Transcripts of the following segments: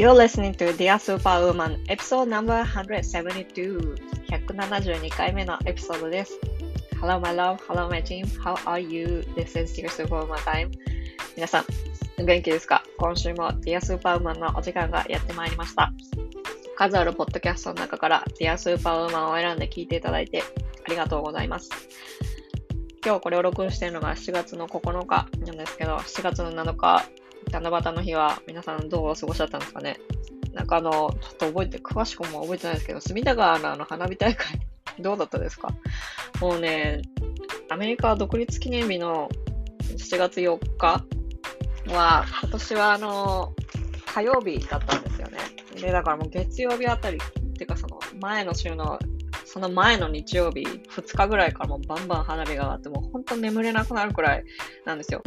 You're listening to Dear Superwoman episode number 172 172回目のエピソードです。Hello my love, hello my team, how are you? This is Dear Superwoman time. 皆さん、お元気ですか今週も Dear Superwoman のお時間がやってまいりました。数あるポッドキャストの中から Dear Superwoman を選んで聞いていただいてありがとうございます。今日これを録音しているのが7月の9日なんですけど、7月の7日、七夕の日は皆さんどうお過ごしだったんですかねなんかあの、ちょっと覚えて、詳しくも覚えてないですけど、隅田川のあの花火大会、どうだったですか？もうね、アメリカ独立記念日の7月4日は、今年はあの、火曜日だったんですよね。で、だからもう月曜日あたり、っていうかその前の週のその前の日曜日、2日ぐらいからもうバンバン花火が上がって、もう本当眠れなくなるくらいなんですよ。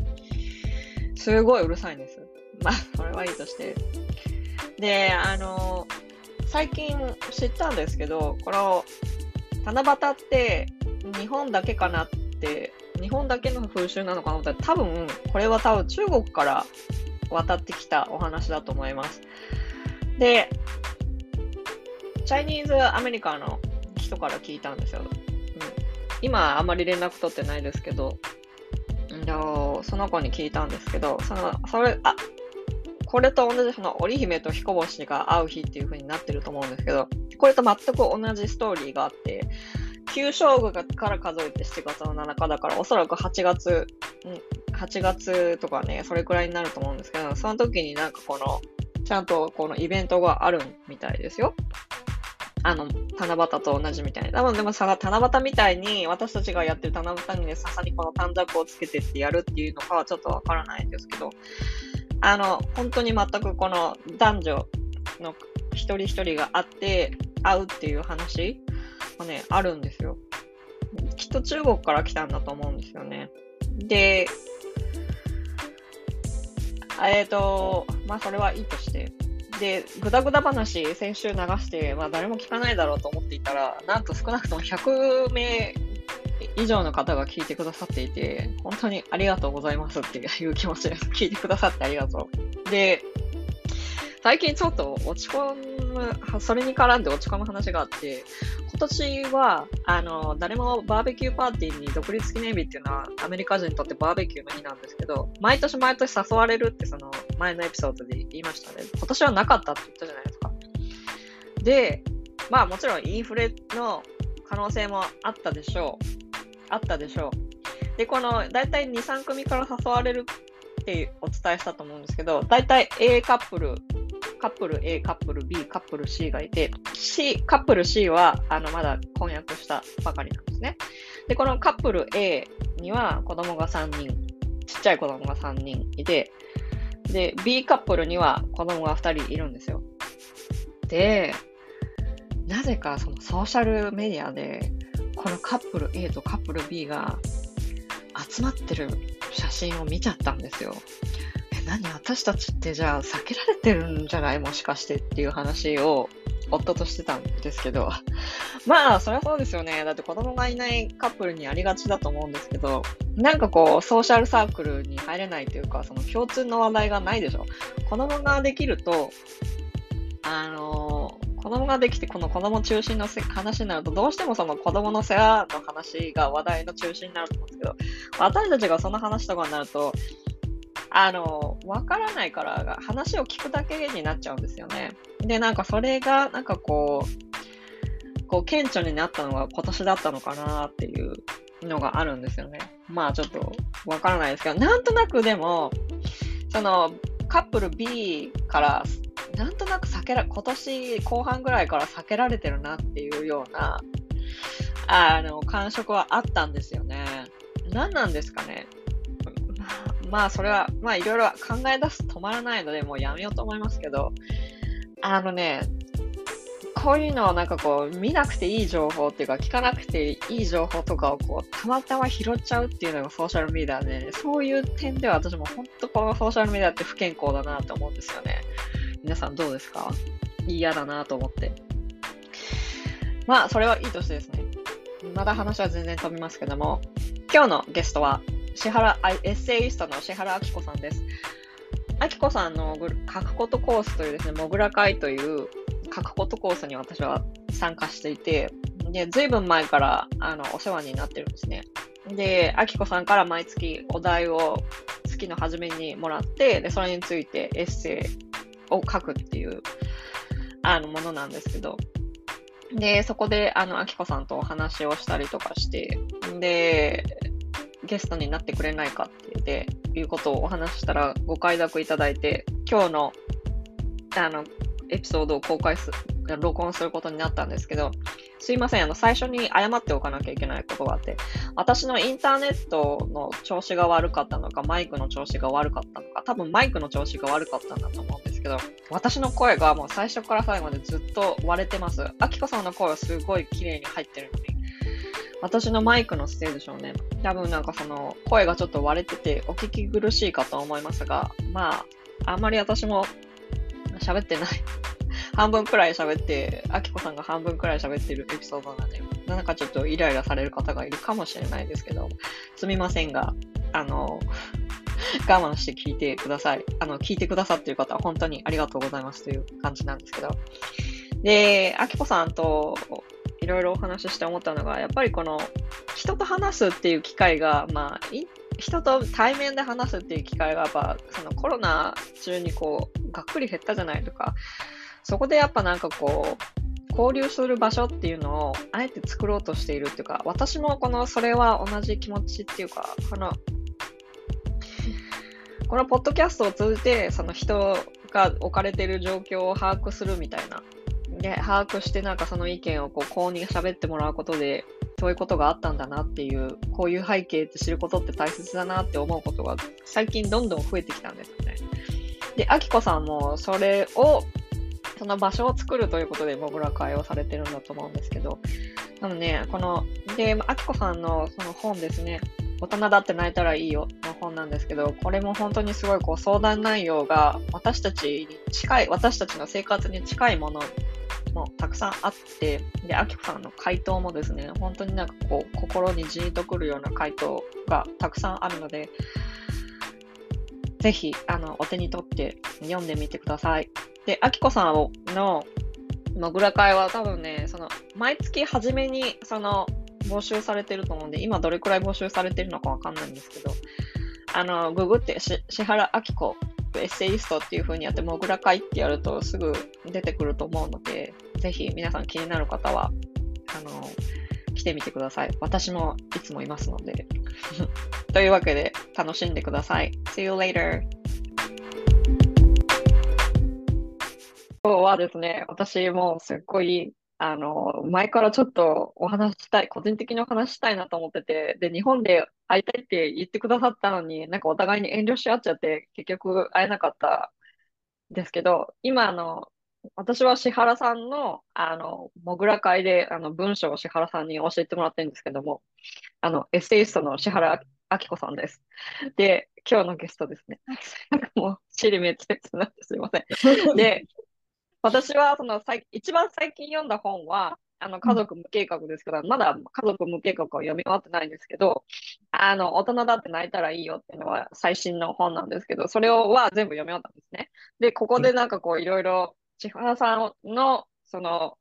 すごいうるさいんです。まあ、それはいいとして。で、あの、最近知ったんですけど、この、七夕って日本だけかなって、日本だけの風習なのかなって多分、これは多分中国から渡ってきたお話だと思います。で、チャイニーズアメリカの人から聞いたんですよ。うん、今、あんまり連絡取ってないですけど、その子に聞いたんですけど、その、それ、あ、これと同じその織姫と彦星が会う日っていう風になってると思うんですけど、これと全く同じストーリーがあって、旧正月から数えて7月の7日だから、おそらく8月、8月とかね、それくらいになると思うんですけど、その時になんかこの、ちゃんとこのイベントがあるみたいですよ。あの、七夕と同じみたいな。多分でもさ、七夕みたいに私たちがやってる七夕にね、笹にこの短冊をつけてってやるっていうのかはちょっとわからないんですけど、あの、本当に全くこの男女の一人一人が会って、会うっていう話がね、あるんですよ。きっと中国から来たんだと思うんですよね。で、えっ、ー、と、まあそれはいいとして、で、ぐだぐだ話、先週流して、まあ誰も聞かないだろうと思っていたら、なんと少なくとも100名以上の方が聞いてくださっていて、本当にありがとうございますっていう気持ちです。聞いてくださってありがとう。で、最近ちょっと落ち込む、それに絡んで落ち込む話があって、今年は、あの、誰もバーベキューパーティーに独立記念日っていうのはアメリカ人にとってバーベキューの日なんですけど、毎年毎年誘われるってその前のエピソードで言いましたね。今年はなかったって言ったじゃないですか。で、まあもちろんインフレの可能性もあったでしょう。あったでしょう。で、この大体2、3組から誘われるってお伝えしたと思うんですけど、大体 A カップル、カップル A、カップル B、カップル C がいて、C、カップル C はあのまだ婚約したばかりなんですね。で、このカップル A には子供が3人、ちっちゃい子供が3人いて、で、B カップルには子供が2人いるんですよ。で、なぜかそのソーシャルメディアで、このカップル A とカップル B が集まってる写真を見ちゃったんですよ。何私たちってじゃあ避けられてるんじゃない？もしかしてっていう話を夫としてたんですけど。まあ、そりゃそうですよね。だって子供がいないカップルにありがちだと思うんですけど、なんかこう、ソーシャルサークルに入れないというか、その共通の話題がないでしょ。子供ができると、あの子供ができて、この子供中心の話になると、どうしてもその子供の世話の話が話題の中心になると思うんですけど、私たちがその話とかになると、あの、わからないから話を聞くだけになっちゃうんですよね。で、なんかそれが、なんかこう、こう、顕著になったのが今年だったのかなっていうのがあるんですよね。まあちょっとわからないですけど、なんとなくでも、その、カップル B からなんとなく避けら、今年後半ぐらいから避けられてるなっていうような、あの、感触はあったんですよね。何なんですかね。まあ、それは、まあ、いろいろ考え出すと止まらないので、もうやめようと思いますけど、あのね、こういうのをなんかこう、見なくていい情報っていうか、聞かなくていい情報とかをこう、たまたま拾っちゃうっていうのがソーシャルメディアで、そういう点では私も本当このソーシャルメディアって不健康だなと思うんですよね。皆さんどうですか？嫌だなと思って。まあ、それはいいとしてですね。まだ話は全然飛びますけども、今日のゲストは、石原、エッセイストの石原明子さんです。あきこさんの書くことコースというですね、もぐら会という書くことコースに私は参加していて、で、ずいぶん前からあのお世話になってるんですね。で、あきこさんから毎月お題を月の初めにもらって、で、それについてエッセイを書くっていうあのものなんですけど、で、そこで、あの、あきこさんとお話をしたりとかして、で、ゲストになってくれないかっていうことをお話ししたらご快諾いただいて、今日の、あの、エピソードを公開する、録音することになったんですけど、すいません、あの、最初に謝っておかなきゃいけないことがあって、私のインターネットの調子が悪かったのか、マイクの調子が悪かったのか、多分マイクの調子が悪かったんだと思うんですけど、私の声がもう最初から最後までずっと割れてます。あきこさんの声はすごい綺麗に入ってるのに、私のマイクのせいでしょうね。多分なんかその声がちょっと割れててお聞き苦しいかと思いますが、まあ、あんまり私も喋ってない。半分くらい喋って、あきこさんが半分くらい喋ってるエピソードなんで、なんかちょっとイライラされる方がいるかもしれないですけど、すみませんが、あの、我慢して聞いてください。あの、聞いてくださっている方は本当にありがとうございますという感じなんですけど。で、あきこさんといろいろお話しして思ったのが、やっぱりこの人と話すっていう機会が、まあ、人と対面で話すっていう機会がやっぱそのコロナ中にこうがっくり減ったじゃないとかそこでやっぱなんかこう交流する場所っていうのをあえて作ろうとしているっていうか私もこのそれは同じ気持ちっていうかこのこのポッドキャストを通じてその人が置かれている状況を把握するみたいなで把握してなんかその意見をこう公認喋ってもらうことでそういうことがあったんだなっていう、こういう背景って知ることって大切だなって思うことが最近どんどん増えてきたんですよね。で、あきこさんもそれを、その場所を作るということで、モグラ会をされてるんだと思うんですけど、なので、この、で、あきこさんのその本ですね、大人だって泣いたらいいよの本なんですけど、これも本当にすごいこう相談内容が私たちに近い、私たちの生活に近いものもたくさんあって、で、あきこさんの回答もですね、本当になんかこう、心にじーっとくるような回答がたくさんあるので、ぜひ、あの、お手に取って読んでみてください。で、あきこさんの、もぐら会は多分ね、その、毎月初めに、その、募集されてると思うんで、今どれくらい募集されてるのかわかんないんですけど、あの、ググってし、石原明子エッセイストっていう風にやって、モグラ会ってやるとすぐ出てくると思うので、ぜひ皆さん気になる方は、あの、来てみてください。私もいつもいますので。というわけで、楽しんでください。See you later! 今日はですね、私もすっごいあの、前からちょっとお話したい、個人的にお話したいなと思ってて、で、日本で会いたいって言ってくださったのに、なんかお互いに遠慮し合っちゃって、結局会えなかったんですけど、今、あの、私は石原さんの、あの、モグラ会で、あの、文章を石原さんに教えてもらってるんですけども、あの、エッセイストの石原明子さんです。で、今日のゲストですね。なんかもう、尻滅裂になってすいません。で、私はその最一番最近読んだ本は、あの家族無計画ですから、まだ家族無計画を読み終わってないんですけど、あの大人だって泣いたらいいよっていうのは最新の本なんですけど、それをは全部読み終わったんですね。で、ここでなんかこういろいろ千原さんのその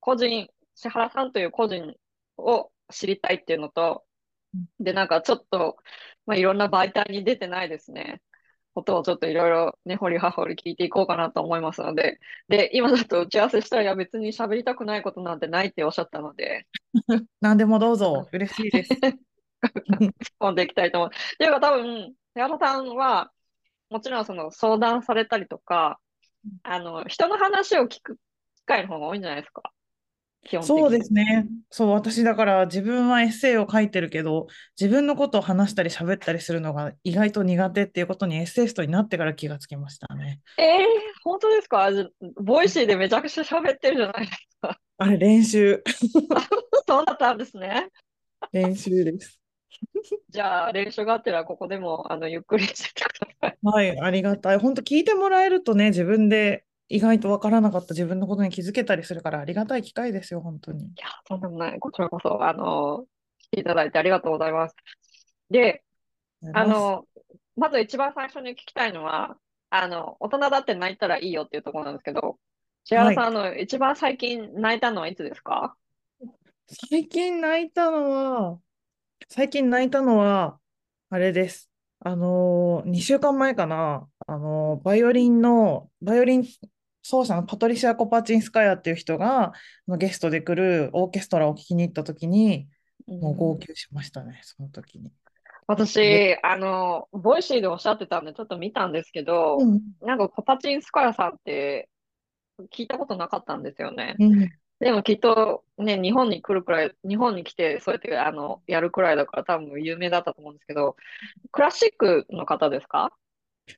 個人、千原さんという個人を知りたいっていうのと、で、なんかちょっと、まあ、いろんな媒体に出てないですね。ことをちょっといろいろね、掘り葉掘り聞いていこうかなと思いますので、で、今だと打ち合わせしたら、いや別に喋りたくないことなんてないっておっしゃったので。何でもどうぞ、嬉しいです。突っ込んでいきたいと思う。っていうか多分、寺田さんは、もちろんその相談されたりとか、あの、人の話を聞く機会の方が多いんじゃないですか。そうですね。そう、私だから自分はエッセイを書いてるけど、自分のことを話したり喋ったりするのが意外と苦手っていうことにエッセイストになってから気がつきましたね。えー、本当ですか？ Voicy でめちゃくちゃ喋ってるじゃないですか。あれ、練習。そうだったんですね。練習です。じゃあ、練習があってら、ここでもあのゆっくりしてください。はい、ありがたい。本当聞いてもらえるとね、自分で意外と分からなかった自分のことに気づけたりするからありがたい機会ですよ、本当に。いや、とんでもない。こちらこそ、あの、来ていただいてありがとうございます。で、あの、まず一番最初に聞きたいのは、あの、大人だって泣いたらいいよっていうところなんですけど、千はい。原さん、あの、一番最近泣いたのはいつですか？最近泣いたのは、最近泣いたのは、あれです。あのー、2週間前かな。あのー、バイオリンの、バイオリン奏者のパトリシア・コパチンスカヤっていう人が、ゲストで来るオーケストラを聴きに行った時に、もう号うん泣しましたね、その時に。で、私、あの、 Voicy でおっしゃってたんで、ちょっと見たんですけど、うん、なんかコパチンスカヤさんって聞いたことなかったんですよね。うん、でもきっとね、日本に来るくらい、日本に来て、そうやってあの、やるくらいだから多分有名だったと思うんですけど、クラシックの方ですか？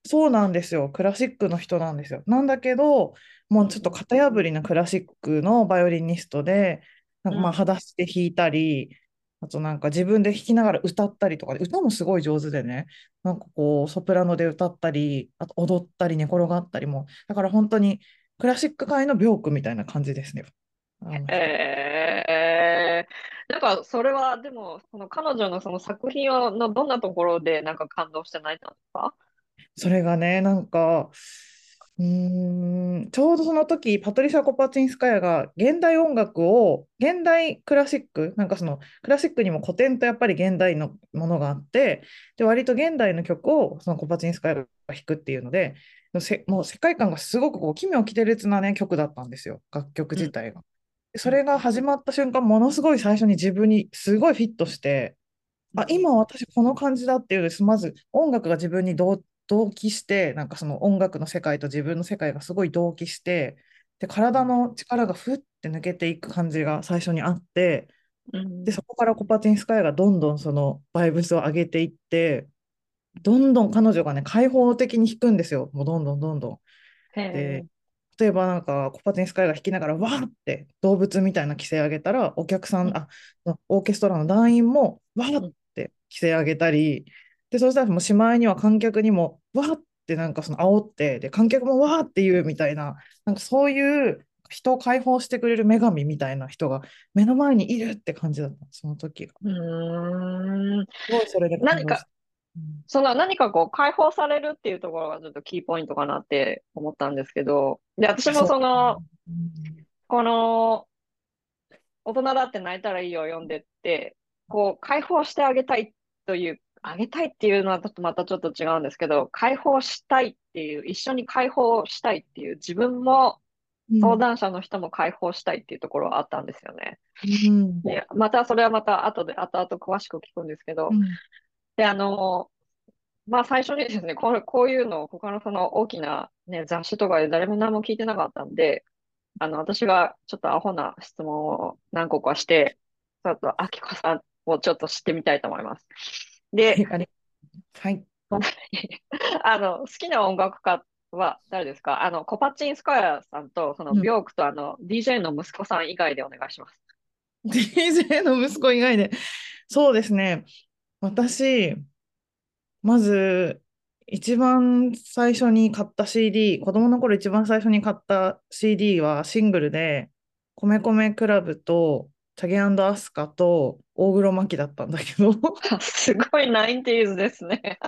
そうなんですよ。クラシックの人なんですよ。なんだけど、もうちょっとうん型破りなクラシックのバイオリニストで、なんかまあ、うん。裸足で弾いたり、あとなんか自分で弾きながら歌ったりとかで、歌もすごい上手でね、なんかこう、ソプラノで歌ったり、あと踊ったり寝転がったりも、だから本当にクラシック界のビョークみたいな感じですね。えー、なんかそれはでも、その彼女のその作品をのどんなところでなんか感動して泣いたんですか？それがね、なんか、うーん、ちょうどその時、パトリシャ・コパチンスカヤが現代音楽を、現代クラシック、なんかそのクラシックにも古典とやっぱり現代のものがあって、で、割と現代の曲をそのコパチンスカヤが弾くっていうので、せもう世界観がすごくこう奇妙奇天烈な、ね、曲だったんですよ、楽曲うん自体が。うんれが始まった瞬間、ものすごい最初に自分にすごいフィットして、あ、うん今私この感じだっていうです。まず音楽が自分に同、同期して、なんかその音楽の世界と自分の世界がすごい同期して、で、体の力がふって抜けていく感じが最初にあって、で、うん。そこからコパチンスカヤがどんどんそのバイブスを上げていって、どんどん彼女がね、開放的に弾くんですよ。もうどんどんどんどん。へで、え、例えばなんかコパティンスカイが弾きながらわーって動物みたいな規制上げたらお客さん、うん。あ、オーケストラの団員もわーっうん。て規制上げたり、で、そうしたらもうしまいには観客にもわーってなんかその煽って、で、観客もわーって言うみたいな、なんかそういう人を解放してくれる女神みたいな人が目の前にいるって感じだった、その時が。うーんすごいそれで感何か。うんその何かこう解放されるっていうところがちょっとキーポイントかなって思ったんですけど、で、私も。その、うんこの大人だって泣いたらいいよ読んでって、こう解放してあげたいという、あげたいっていうのはちょっとまたちょっと違うんですけど、解放したいっていう、一緒に解放したいっていう自分も相談者の人も解放したいっていうところはあったんですよね。うんで、またそれはまた後で、後々詳しく聞くんですけど、うんで、あの、まあ最初にですね、これ、こういうのを他のその大きなね、雑誌とかで誰も何も聞いてなかったんで、あの、私がちょっとアホな質問を何個かして、ちょっと、あきこさんをちょっと知ってみたいと思います。で、はい、あの、好きな音楽家は誰ですか？あの、コパチンスカヤさんと、その、うんビョークとあの、DJ の息子さん以外でお願いします。DJ の息子以外で。そうですね。私、まず、一番最初に買った CD、子供の頃一番最初に買った CD はシングルで、米米クラブと、チャゲアスカと大黒摩季だったんだけど、すごい 90s ですね。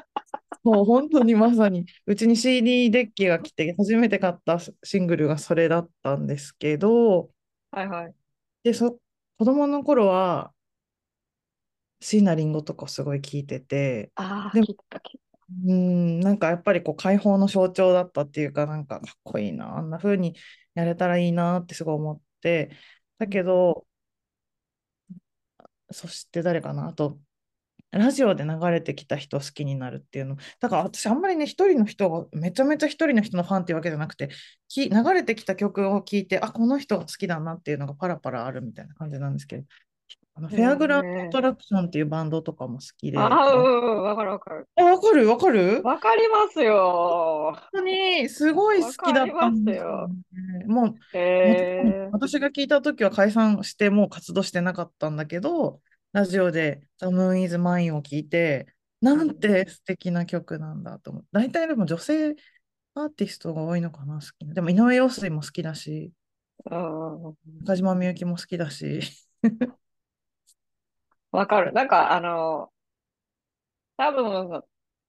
もう本当にまさに、うちに CD デッキが来て、初めて買ったシングルがそれだったんですけど、はいはい。で、そ、子供の頃は、椎名林檎とかすごい聞いてて、ああ、でも、うーん、なんかやっぱりこう解放の象徴だったっていうか、なんかかっこいいな、あんな風にやれたらいいなってすごい思って、だけど、そして誰かな、あと、ラジオで流れてきた人好きになるっていうの。だから私あんまりね、一人の人が、めちゃめちゃ一人の人のファンっていうわけじゃなくて、き流れてきた曲を聴いて、あ、この人が好きだなっていうのがパラパラあるみたいな感じなんですけど、あのへフェアグラウンドアえ。トラクションっていうバンドとかも好きあで、あ、うわ、んうん、わかるわかる。あわかる？わかる？わかりますよ。本当にすごい好わきだったかりますんですよ。もへう、え。私が聞いた時は解散してもう活動してなかったんだけど、ラジオで The Moon is Mine を聞いて、なうんんて素敵な曲なんだと思って。大体でも女性アーティストが多いのかな、好きな。でも井上陽水も好きだし、うん中島みゆきも好きだし。わかる。なんか、あの、多分、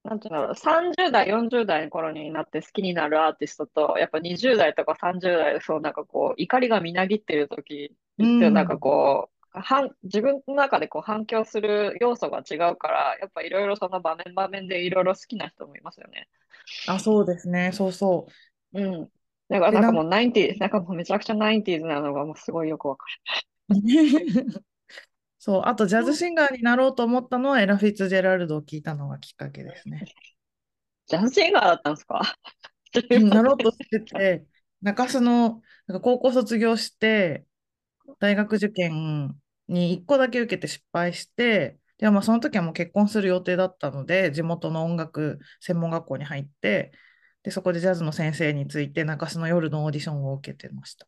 なんていうんだろう、30代、40代の頃になって好きになるアーティストと、やっぱ20代とか30代で、そうなんかこう、怒りがみなぎってる時うって、なんかん。こう、反自分の中でこう反響する要素が違うから、やっぱいろいろその場面場面でいろいろ好きな人もいますよね。あ、そうですね。そうそうん。だからう。で、なんかなんかもう90、なんかもうめちゃくちゃ 90s なのがもうすごいよくわか そう、あとジャズる。シンガーになろうと思ったのはエラ・フィッツジェラルドを聞いたのがきっかけですね。ジャズシンガーだったんですか？なろう。としてて、中洲のなんか高校卒業して、大学受験に1個だけ受けて失敗して、でまあその時はもう結婚する予定だったので、地元の音楽専門学校に入って、で、そこでジャズの先生について中洲の夜のオーディションを受けてました。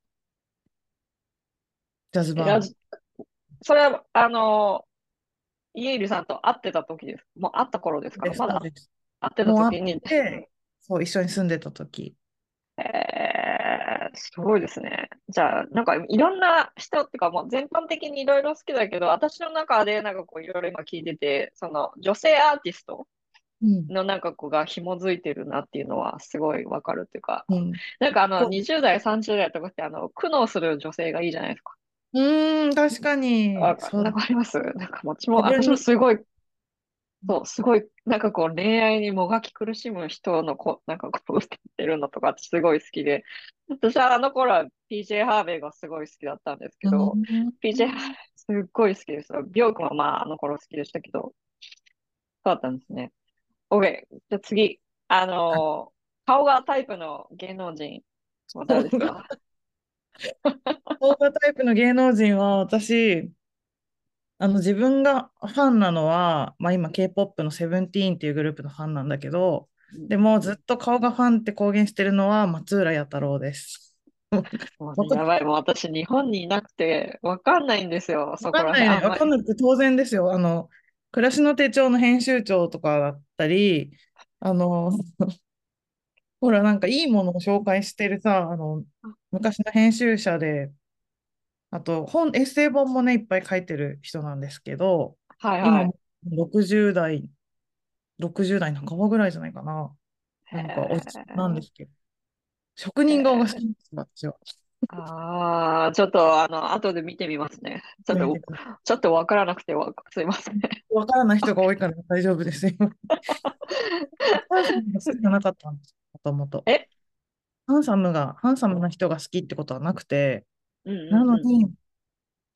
ジャズバーそれは、あの、イエイルさんと会ってた時です。もう会った頃ですかです、まだ。会ってた時に、て、そう、一緒に住んでた時。えー、すごいですね。じゃあ、なんかいろんな人っていうか、もう全般的にいろいろ好きだけど、私の中でなんかこういろいろ今聞いてて、その女性アーティストうん。のなんかこうが紐づいてるなっていうのはすごいわかるっていうか、うん。なんかあのこ20代、30代とかってあの苦悩する女性がいいじゃないですか。う、ん、確かに、わか、そう、なんかあります？なんか私も、私もすごいそう、すごい、なんかこう恋愛にもがき苦しむ人のこ、なんかこう歌ってるのとかすごい好きで、私はあの頃は PJ ハーベイがすごい好きだったんですけど、PJ ハーベん、イすっごい好きですよ。ビョークもまああの頃好きでしたけど、そうだったんですね。OK。じゃあ次。あのー顔がタイプの芸能人は誰ですか？動画タイプの芸能人は私、あの自分がファンなのは、まあ、今 K-POP のセブンティーンっていうグループのファンなんだけど、うんでもずっと顔がファンって公言してるのは松浦弥太郎です。もう やばい。もう私日本にいなくてわかんないんですよ。そこら辺。わかんないよね。あんまり。わかんなくて当然ですよ。あの、暮らしの手帳の編集長とかだったり、あの、ほら、なんかいいものを紹介してるさ、あの、昔の編集者で、あと本、エッセイ本もね、いっぱい書いてる人なんですけど、はいはい。60代、60代半ばぐらいじゃないかな。へなんかおじなんでえ。すけど、職へ人顔が好きえ。ですよ、私は。ああ、ちょっと、あの、後で見てみますね。ちょっと、ちょっとわからなくてわ、すいません。いわからない人が多いから大丈夫ですよ。好きじゃなかったんです、もともと。え、ハンサムが、ハンサムな人が好きってことはなくて、うんなうんうのに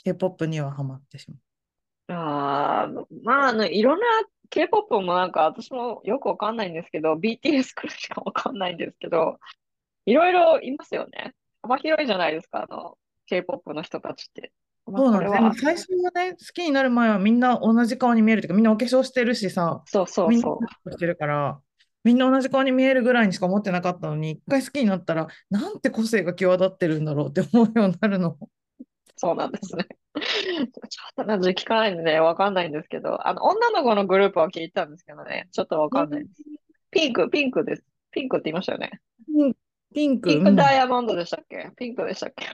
K-POP にはハマってしまん。ああ、まあ、あの、いろんな K-POP もなんか私もよくわかんないんですけど、BTS くらいしかわかんないんですけど、いろいろいますよね。幅広いじゃないですか、あの、K-POP の人たちって。まう。あ、そうなんですね。まあそれは、最初はね、好きになる前はみんな同じ顔に見えるというか、みんなお化粧してるしさ、そうそうみんなそしてるから、みんな同じ顔に見えるぐらいにしか思ってなかったのに、一回好きになったら、なんて個性が際立ってるんだろうって思うようになるの。う、そうなんですね。ちょっとね、聞かないんでね、わかんないんですけど、あの、女の子のグループは聞いたんですけどね、ちょっとわかんないです。ピンク、ピンクです。ピンクって言いましたよね。うんピンク、ピンクうん。ダイヤモンドでしたっけ？ピンクでしたっけ？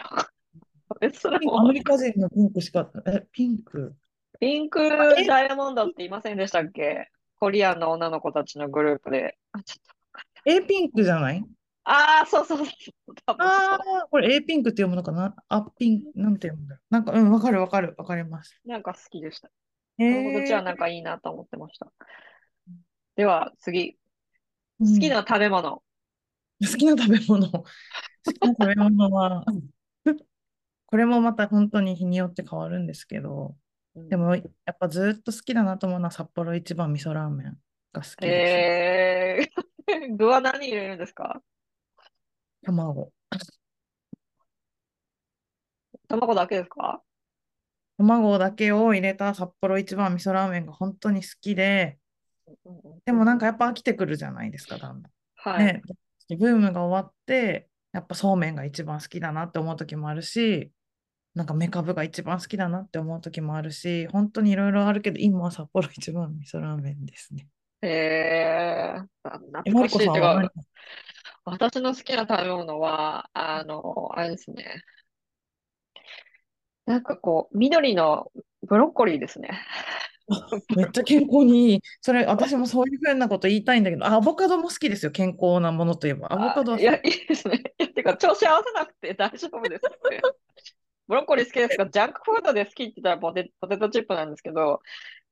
え、それピンクアも、メリカ人のピンクしか、え、ピンク。ピンクダイヤモンドって言いませんでしたっけ？コリアンの女の子たちのグループで。あ、ちょっと。A ピンクじゃない？ああ、そうそうそう。多分あそあー、これ A ピンクって読むのかな？あ、ピン、なんて読むんだろう。なんか、うん、わかるわかる、わかります。う。なんか好きでした。えこの子たちはなんー、かいいなと思ってました。では、次。好きうん。な食べ物。好きな食べ物。好きな食べ物は、これもまた本当に日によって変わるんですけど、うんでもやっぱずっと好きだなと思うのは札幌一番味噌ラーメンが好きですね。えー、具は何入れるんですか？卵。卵だけですか？卵だけを入れた札幌一番味噌ラーメンが本当に好きで、でもなんかやっぱ飽きてくるじゃないですか、だんだん。はい。ね、ブームが終わって、やっぱそうめんが一番好きだなって思う時もあるし、なんかめかぶが一番好きだなって思う時もあるし、本当にいろいろあるけど、今は札幌一番味噌ラーメンですね。えー、あ懐かしいっていう私の好きな食べ物は、あの、あれですね。なんかこう、緑のブロッコリーですね。めっちゃ健康にいい。それ、私もそういうふうなこと言いたいんだけど、あアボカドも好きですよ。健康なものといえば。アボカドはいや、いいですね。てか、調子合わせなくて大丈夫ですって。ブロッコリー好きですか？ジャンクフードで好きって言ったらポテポテトチップなんですけど、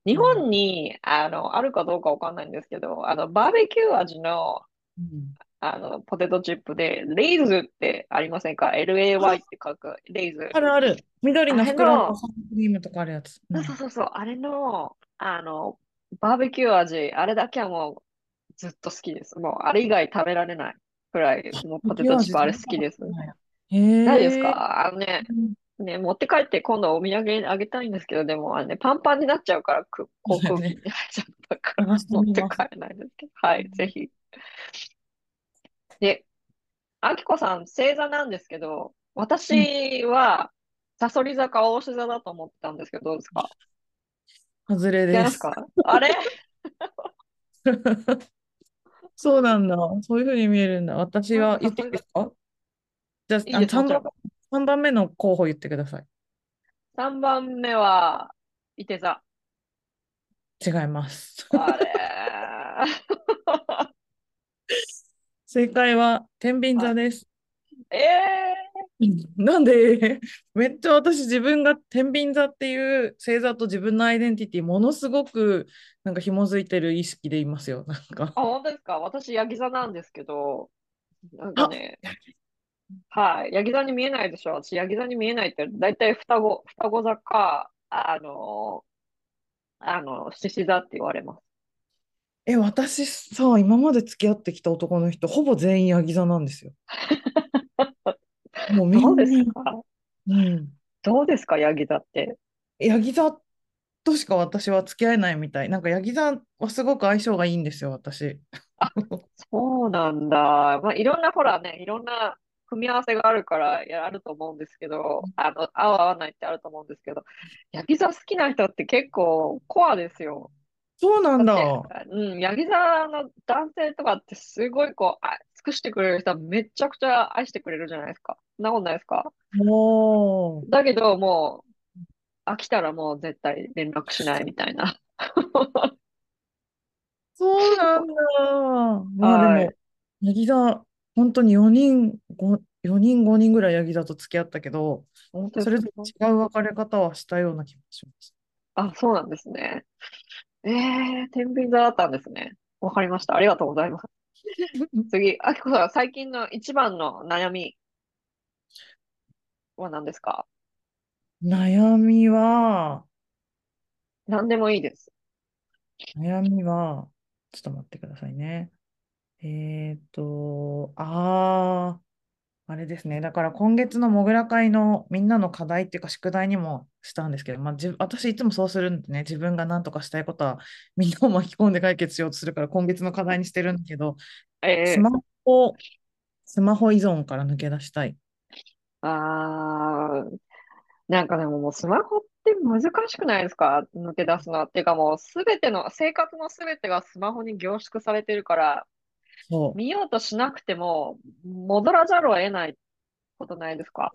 日本に、あの、あるかどうかわかんないんですけど、あの、バーベキュー味の、うん、あの、ポテトチップで、レイズってありませんか ?LAY って書く、レイズ。あるある。緑の袋のサンクリームとかあるやつ。そうそうそう。あれの、あの、バーベキュー味、あれだけはもうずっと好きです。もう、あれ以外食べられないくらい、もうポテトチップあれ好きです。へないですか？あのね、ね、持って帰って今度お土産あげたいんですけど、でもあの、ね、パンパンになっちゃうから、航空機に入っちゃったから 持って帰れないですけど、はい、ぜひ。で、あきこさん、星座なんですけど、私は、さそり座か大志座だと思ってたんですけど、どうですか？外れです。か？あれ？そうなんだ。そういうふうに見えるんだ。私は言っていいですか？じゃあ、いい 3, 番3番目の候補言ってください。3番目は、いて座。違います。あれ 正解は天秤座です。ええー、なんで、めっちゃ私自分が天秤座っていう星座と自分のアイデンティティものすごくなんか紐づいてる意識でいますよ。なんか。あ、本当ですか？私、ヤギ座なんですけど、なんかね、はい、ヤギ座に見えないでしょ私、ヤギ座に見えないって、だいたい双子、双子座か、あの、あの、獅子座って言われます。え、私さ、今まで付き合ってきた男の人、ほぼ全員ヤギ座なんですよ。もうみんどうですか？うん。どうですか、ヤギ座って。ヤギ座としか私は付き合えないみたい。なんかヤギ座はすごく相性がいいんですよ、私。あ、そうなんだ。まあ、いろんな、ほらね、いろんな組み合わせがあるからやると思うんですけど、あの、合う合わないってあると思うんですけど、ヤギ座好きな人って結構コアですよ。そうなんだ。うん、ヤギ座の男性とかってすごいこう、あ尽くしてくれる人はめちゃくちゃ愛してくれるじゃないですか。そんなことないですか？もだけどもう、飽きたらもう絶対連絡しないみたいな。そうなんだ。まあでも、ヤギ座、本当に4人、5, 4人、5人ぐらいヤギ座と付き合ったけど、それと違う別れ方はしたような気がします。あ、そうなんですね。ええー、天秤座だったんですね。わかりました。ありがとうございます。次、あきこさん、最近の一番の悩みは何ですか？悩みは、何でもいいです。悩みは、ちょっと待ってくださいね。えっと、ああ、あれですね。だから今月のモグラ会のみんなの課題っていうか宿題にもしたんですけど、まあ、じ私いつもそうするんでね、自分が何とかしたいことはみんなを巻き込んで解決しようとするから今月の課題にしてるんだけど、えスマホ、スマホ依存から抜け出したい。ああ、なんかでももうスマホって難しくないですか？抜け出すのは。っていうかもうすべての、生活のすべてがスマホに凝縮されてるから。見ようとしなくても、戻らざるを得ないことないですか？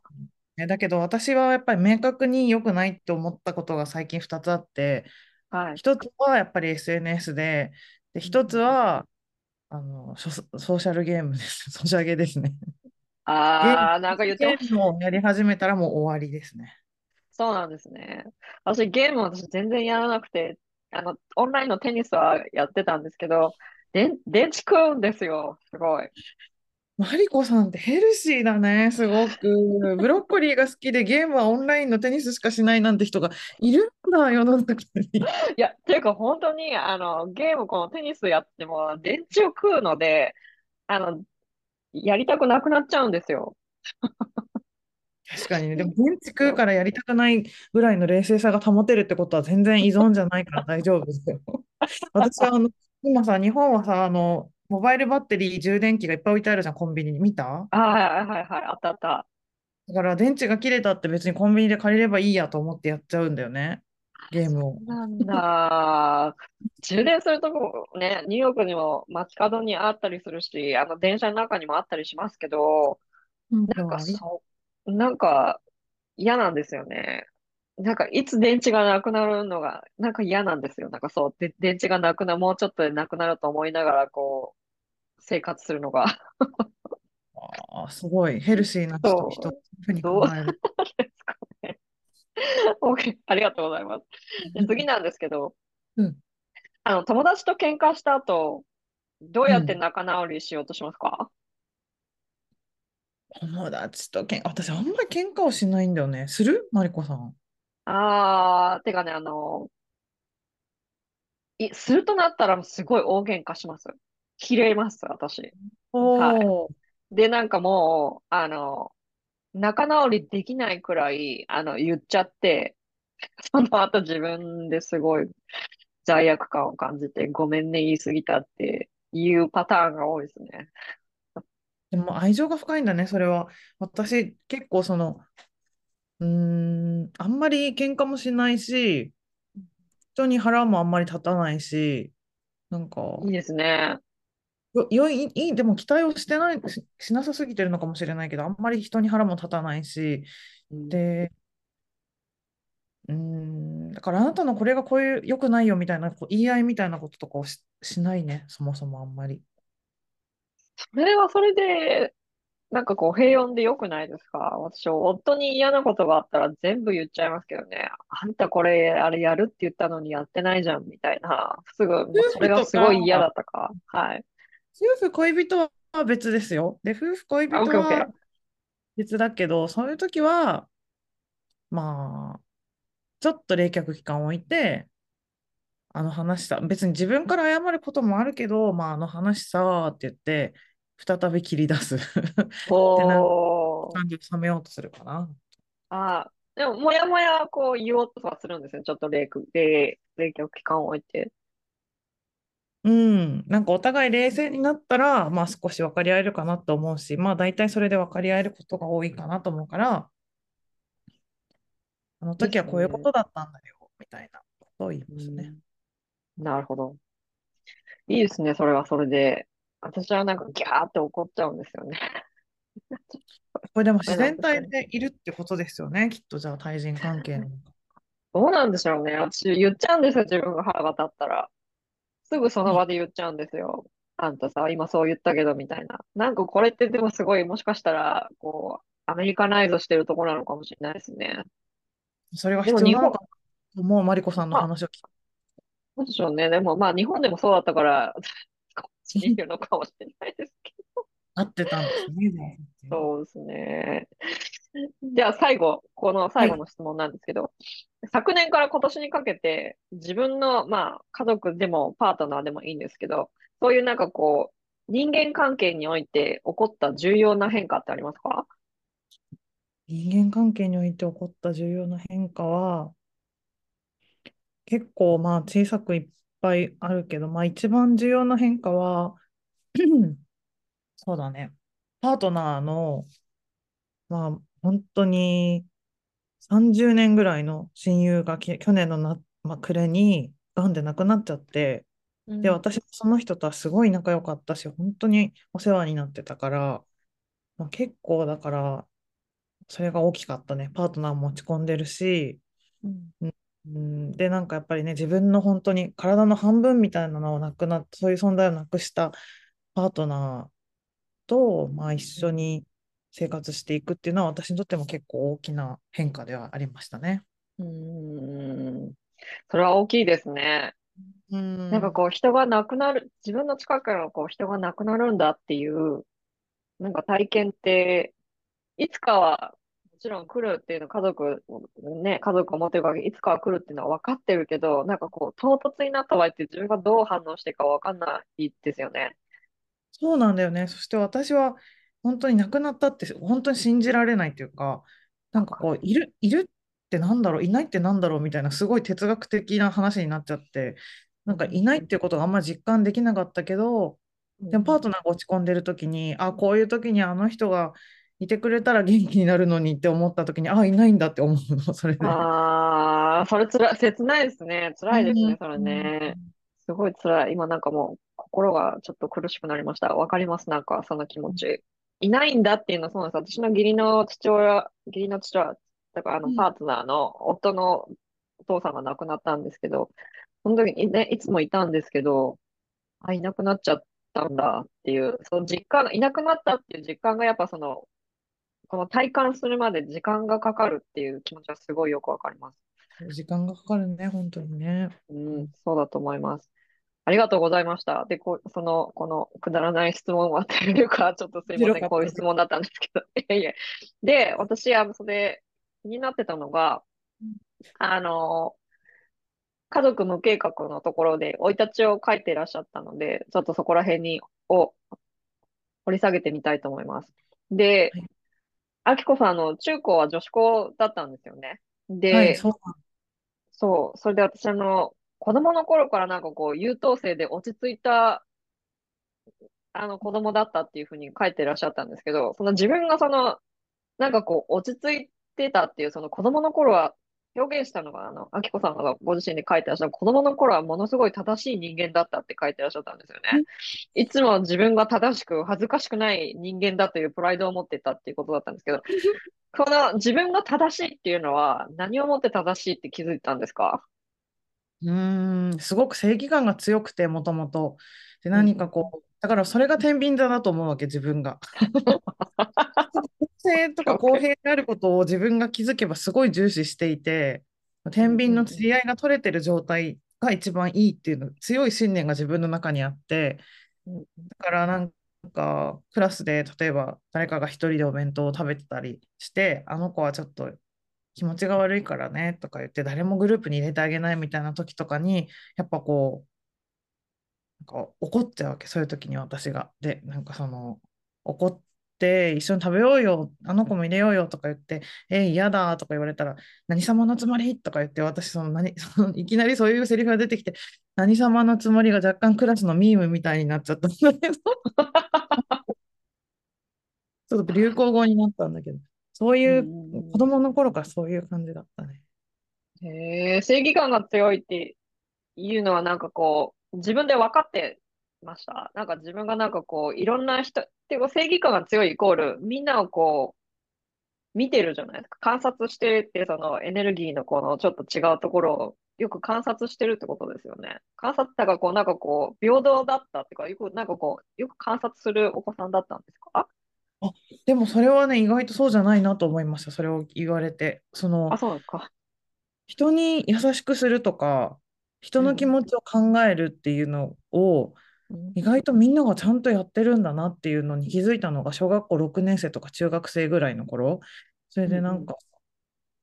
だけど私はやっぱり明確に良くないって思ったことが最近2つあって、はい、1つはやっぱり SNS で、で1つはあのソーシャルゲームです。ソシャゲですね。ああ、なんか言ってゲームをやり始めたらもう終わりですね。そうなんですね。私、ゲーム私全然やらなくて、あの、オンラインのテニスはやってたんですけど、で電池食うんですよ、すごい。マリコさんってヘルシーだね、すごく。ブロッコリーが好きでゲームはオンラインのテニスしかしないなんて人がいるんだ、世の中に。いや、っていうか本当にあのゲーム、このテニスやっても電池を食うので、あの、やりたくなくなっちゃうんですよ。確かにね、でも電池食うからやりたくないぐらいの冷静さが保てるってことは全然依存じゃないから大丈夫ですよ。私はあの今さ、日本はさ、あの、モバイルバッテリー、充電器がいっぱい置いてあるじゃん、コンビニに。見た？あはいはいはい、あったあった。だから電池が切れたって別にコンビニで借りればいいやと思ってやっちゃうんだよね、ゲームを。なんだ。充電するとこね、ニューヨークにも街角にあったりするし、あの電車の中にもあったりしますけど、なんかそう、なんか嫌なんですよね。なんかいつ電池がなくなるのが、なんか嫌なんですよ。なんかそう、で、電池がなくな、もうちょっとでなくなると思いながら、こう、生活するのが。ああ、すごい。ヘルシーな人、人、そう、ふうどうえる。ですかね。OK ありがとうございます。で次なんですけど、うん。あの、友達と喧嘩した後、どうやってうん。仲直りしようとしますか？友達とけん、私あんまり喧嘩をしないんだよね。する？マリコさん。あー、てかね、あの、い、するとなったらすごい大喧嘩します。切れます、私。はい。おー。で、なんかもう、あの、仲直りできないくらい、あの、言っちゃって、その後自分ですごい罪悪感を感じて、ごめんね、言い過ぎたっていうパターンが多いですね。でも愛情が深いんだね、それは。私、結構その、うーん、あんまり喧嘩もしないし、人に腹もあんまり立たないし、なんか、いいですね。よ、よい、いい、でも期待をしてない、し、しなさすぎてるのかもしれないけど、あんまり人に腹も立たないし、うんで、うーん、だからあなたのこれがこういう良くないよみたいなこう言い合いみたいなこととかをし、しないね、そもそもあんまり。それはそれで、なんかこう平穏で良くないですか？私、夫に嫌なことがあったら全部言っちゃいますけどね。あんたこれ、あれやるって言ったのにやってないじゃん、みたいな。すぐ、もうそれがすごい嫌だか、ったか。はい。夫婦恋人は別ですよ。で、夫婦恋人はー。別だけど、そういう時は、まあ、ちょっと冷却期間を置いて、あの話さ、別に自分から謝ることもあるけど、まあ、あの話さって言って、再び切り出すで、なんかおー。感情を冷めようとするかな。あー、でも、もやもや、こう言おうとはするんですよ。ちょっと冷却、冷、冷却期間を置いて。うん、なんかお互い冷静になったら、まあ少し分かり合えるかなと思うし、まあ大体それで分かり合えることが多いかなと思うから、あので時は。こういうことだったんだよ、みたいなことを言いますね。うん。なるほど。いいですね、それはそれで。私はなんかギャーって怒っちゃうんですよね。これでも自然。体でいるってことですよね、きっとじゃあ対人関係の。どうなんでしょうね。私言っちゃうんですよ、自分が腹が立ったら。すぐそのあ、場で言っちゃうんですよ。あんたさ、今そう言ったけど、みたいな。なんかこれってでもすごい、もしかしたら、こう、アメリカナイズしてるところなのかもしれないですね。それがでも日本、必要なのかと思う、マリコさんのまあ、話を聞いどうでしょうね。でもまあ、日本でもそうだったから、こっちにいて。るのかもしれないですけど。合ってたんですね、そうですね。じゃあ最後、このはい。最後の質問なんですけど、昨年から今年にかけて、自分の、まあ、家族でもパートナーでもいいんですけど、そういうなんかこう、人間関係において起こった重要な変化ってありますか？人間関係において起こった重要な変化は、結構まあ小さくいっぱいあるけど、まあ一番重要な変化は、そうだね。パートナーの、まあ本当に30年ぐらいの親友がき去年のな、まあ、暮れに癌で亡くなっちゃって、で、うん。私もその人とはすごい仲良かったし、本当にお世話になってたから、まあ、結構だから、それが大きかったね。パートナーも落ち込んでるし、うん。うんで、なんかやっぱりね、自分の本当に体の半分みたいなのをなくなっそういう存在をなくしたパートナーと、まあ、一緒に生活していくっていうのは、私にとっても結構大きな変化ではありましたね。うーん。それは大きいですね。うん。なんかこう人が亡くなる、自分の近くのこう人が亡くなるんだっていう、なんか体験っていつかは、もちろん来るっていうのは家族、ね、家族を持っていつかは来るっていうのは分かってるけど、なんかこう、唐突になった場合って自分がどう反応していいか分かんないですよね。そうなんだよね。そして私は本当に亡くなったって本当に信じられないというか、なんかこう、いる、いるってなんだろう、いないってなんだろうみたいな、すごい哲学的な話になっちゃって、なんかいないっていうことがあんまり実感できなかったけど、でもパートナーが落ち込んでる時に、あ、こういう時にあの人がいてくれたら元気になるのにって思った時に、あ、いないんだって思うの、それで。ああー、それつら、切ないですね。う辛いですね、んそれうんね。すごい辛い。今なんかもう、心がちょっと苦しくなりました。わかります、なんか、その気持ち。いないんだっていうのはそうなんです。私の義理の父親、義理の父親、だからあの、うんパートナーの夫のお父さんが亡くなったんですけど、その時にね、いつもいたんですけど、あ、いなくなっちゃったんだっていう、その実感が、いなくなったっていう実感がやっぱその、この体感するまで時間がかかるっていう気持ちはすごいよくわかります。時間がかかるね、本当にね。うん、そうだと思います。ありがとうございました。で、こう、その、このくだらない質問はというか、ちょっとすいません、こういう質問だったんですけど。いやいや。で、私、あの、それ、気になってたのが、あの、家族無計画のところで、生い立ちを書いていらっしゃったので、ちょっとそこら辺に、を掘り下げてみたいと思います。ではい、あきこさんの中高は女子校だったんですよね。で、はい、そうなそう、それで私、あの、子供の頃からなんかこう、優等生で落ち着いた、あの、子供だったっていうふうに書いてらっしゃったんですけど、その自分がその、なんかこう、落ち着いてたっていう、その子供の頃は、表現したのが、あの、あきこさんがご自身で書いてらっしゃる、子供の頃はものすごい正しい人間だったって書いてらっしゃったんですよね。いつも自分が正しく、恥ずかしくない人間だというプライドを持ってたっていうことだったんですけど、この自分が正しいっていうのは、何をもって正しいって気づいたんですか？うーん、すごく正義感が強くて、もともと。で、うん何かこう、だからそれが天秤座だと思うわけ、自分が。公正とか 公平であることを自分が気づけばすごい重視していて、天秤の釣り合いが取れてる状態が一番いいっていうの、強い信念が自分の中にあって、うんだからなんかクラスで例えば誰かが一人でお弁当を食べてたりして、あの子はちょっと気持ちが悪いからねとか言って誰もグループに入れてあげないみたいな時とかにやっぱこうなんか怒っちゃうわけそういう時に私が。でなんかその怒って一緒に食べようよあの子も入れようよとか言ってえ嫌だとか言われたら何様のつもりとか言って私その何 そのいきなりそういうセリフが出てきて何様のつもりが若干クラスのミームみたいになっちゃったんだけどちょっと流行語になったんだけどそういう子供の頃からそういう感じだったね。へえ、正義感が強いっていうのはなんかこう、自分で分かってました。なんか自分がなんかこう、いろんな人、っていうか正義感が強いイコール、みんなをこう、見てるじゃないですか。観察してるっていうそのエネルギーのこのちょっと違うところをよく観察してるってことですよね。観察だからこう、なんかこう、平等だったっていうか、よく、なんかこう、よく観察するお子さんだったんですか？でもそれはね、意外とそうじゃないなと思いました。それを言われて。そのあ、そうなんですか。人に優しくするとか、人の気持ちを考えるっていうのを、うん意外とみんながちゃんとやってるんだなっていうのに気づいたのが小学校6年生とか中学生ぐらいの頃。それでなんか、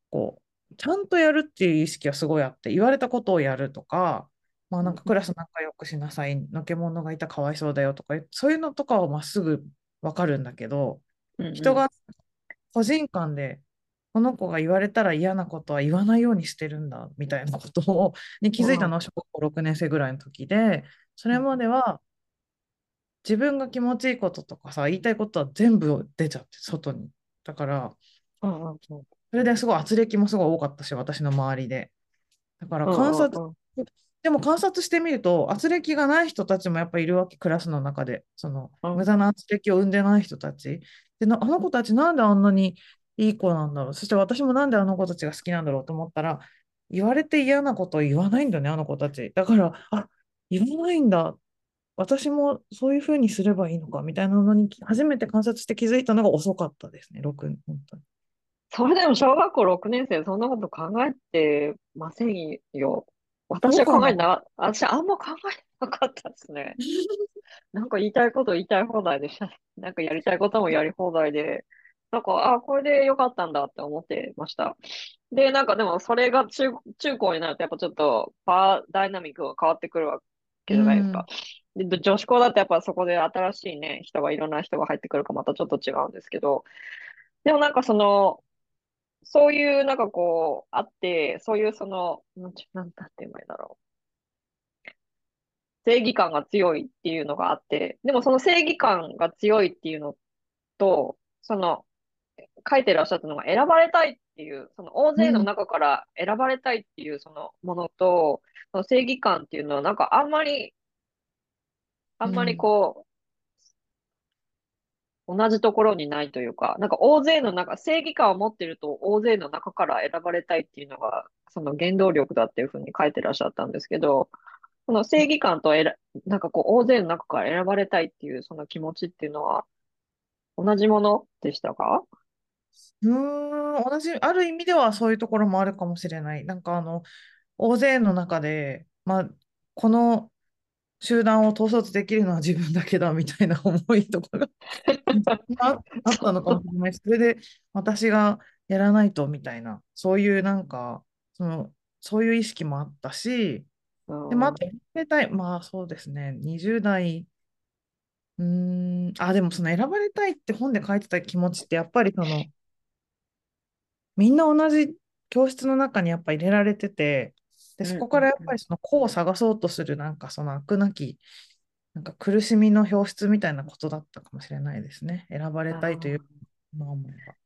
こう、ちゃんとやるっていう意識はすごいあって、言われたことをやるとか、まあなんかクラス仲良くしなさい、のけ者がいたかわいそうだよとか、そういうのとかはまっすぐわかるんだけど、人が個人間で、この子が言われたら嫌なことは言わないようにしてるんだみたいなことをに気づいたのは小学校6年生ぐらいの時で、それまでは自分が気持ちいいこととかさ、言いたいことは全部出ちゃって、外に。だから、うんそれですごい圧力もすごい多かったし、私の周りで。だから観察、うんうんでも観察してみると、圧力がない人たちもやっぱいるわけ、クラスの中で。そのうん無駄な圧力を生んでない人たち。で、なあの子たちなんであんなにいい子なんだろう。そして私もなんであの子たちが好きなんだろうと思ったら、言われて嫌なことを言わないんだね、あの子たち。だから、あ、言わないんだ。私もそういうふうにすればいいのかみたいなのに初めて観察して気づいたのが遅かったですね、6、本当に。それでも小学校6年生、そんなこと考えてませんよ。私は考えな、私あんま考えなかったですね。なんか言いたいこと言いたい放題でしたね。なんかやりたいこともやり放題で、なんか、あ、これでよかったんだって思ってました。で、なんかでもそれが中、中高になるとやっぱちょっとパワーダイナミックが変わってくるわけじゃないですか。で、女子校だとやっぱそこで新しいね、人がいろんな人が入ってくるからまたちょっと違うんですけど、でもなんかその、そういうなんかこう、あって、そういうその、なんて言えばいいんだろう。正義感が強いっていうのがあって、でもその正義感が強いっていうのと、その、書いてらっしゃったのが選ばれたいっていう、その大勢の中から選ばれたいっていうそのものと、その正義感っていうのはなんかあんまり、あんまりこう、同じところにないというか、なんか大勢の中、正義感を持ってると大勢の中から選ばれたいっていうのが、その原動力だっていうふうに書いてらっしゃったんですけど、その正義感とえら、なんかこう大勢の中から選ばれたいっていうその気持ちっていうのは同じものでしたか？うーん、同じ、ある意味ではそういうところもあるかもしれない。なんかあの、大勢の中で、まあ、この集団を統率できるのは自分だけだみたいな思いとかが ああったのかもしれない。し、それで私がやらないとみたいな、そういうなんか、その、そういう意識もあったし、で、まあ、あう。ん、と、やりたい、まあそうですね、20代、うーん、あ、でもその選ばれたいって本で書いてた気持ちって、やっぱりその、みんな同じ教室の中にやっぱ入れられてて、で、うん、そこうん、からやっぱりその子を探そうとする、なんかその飽くなき、なんか苦しみの表出みたいなことだったかもしれないですね。選ばれあたいという。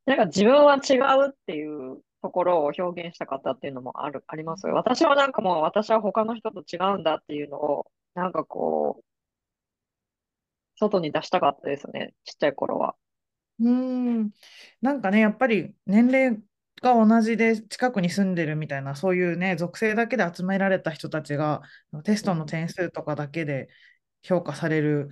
なんか自分は違うっていうところを表現したかったっていうのもある、ありますよ。私はなんかもう私は他の人と違うんだっていうのを、なんかこう、外に出したかったですね。ちっちゃい頃は。うーん、なんかね、やっぱり年齢が同じで近くに住んでるみたいな、そういうね、属性だけで集められた人たちが、テストのうん、点数とかだけで評価される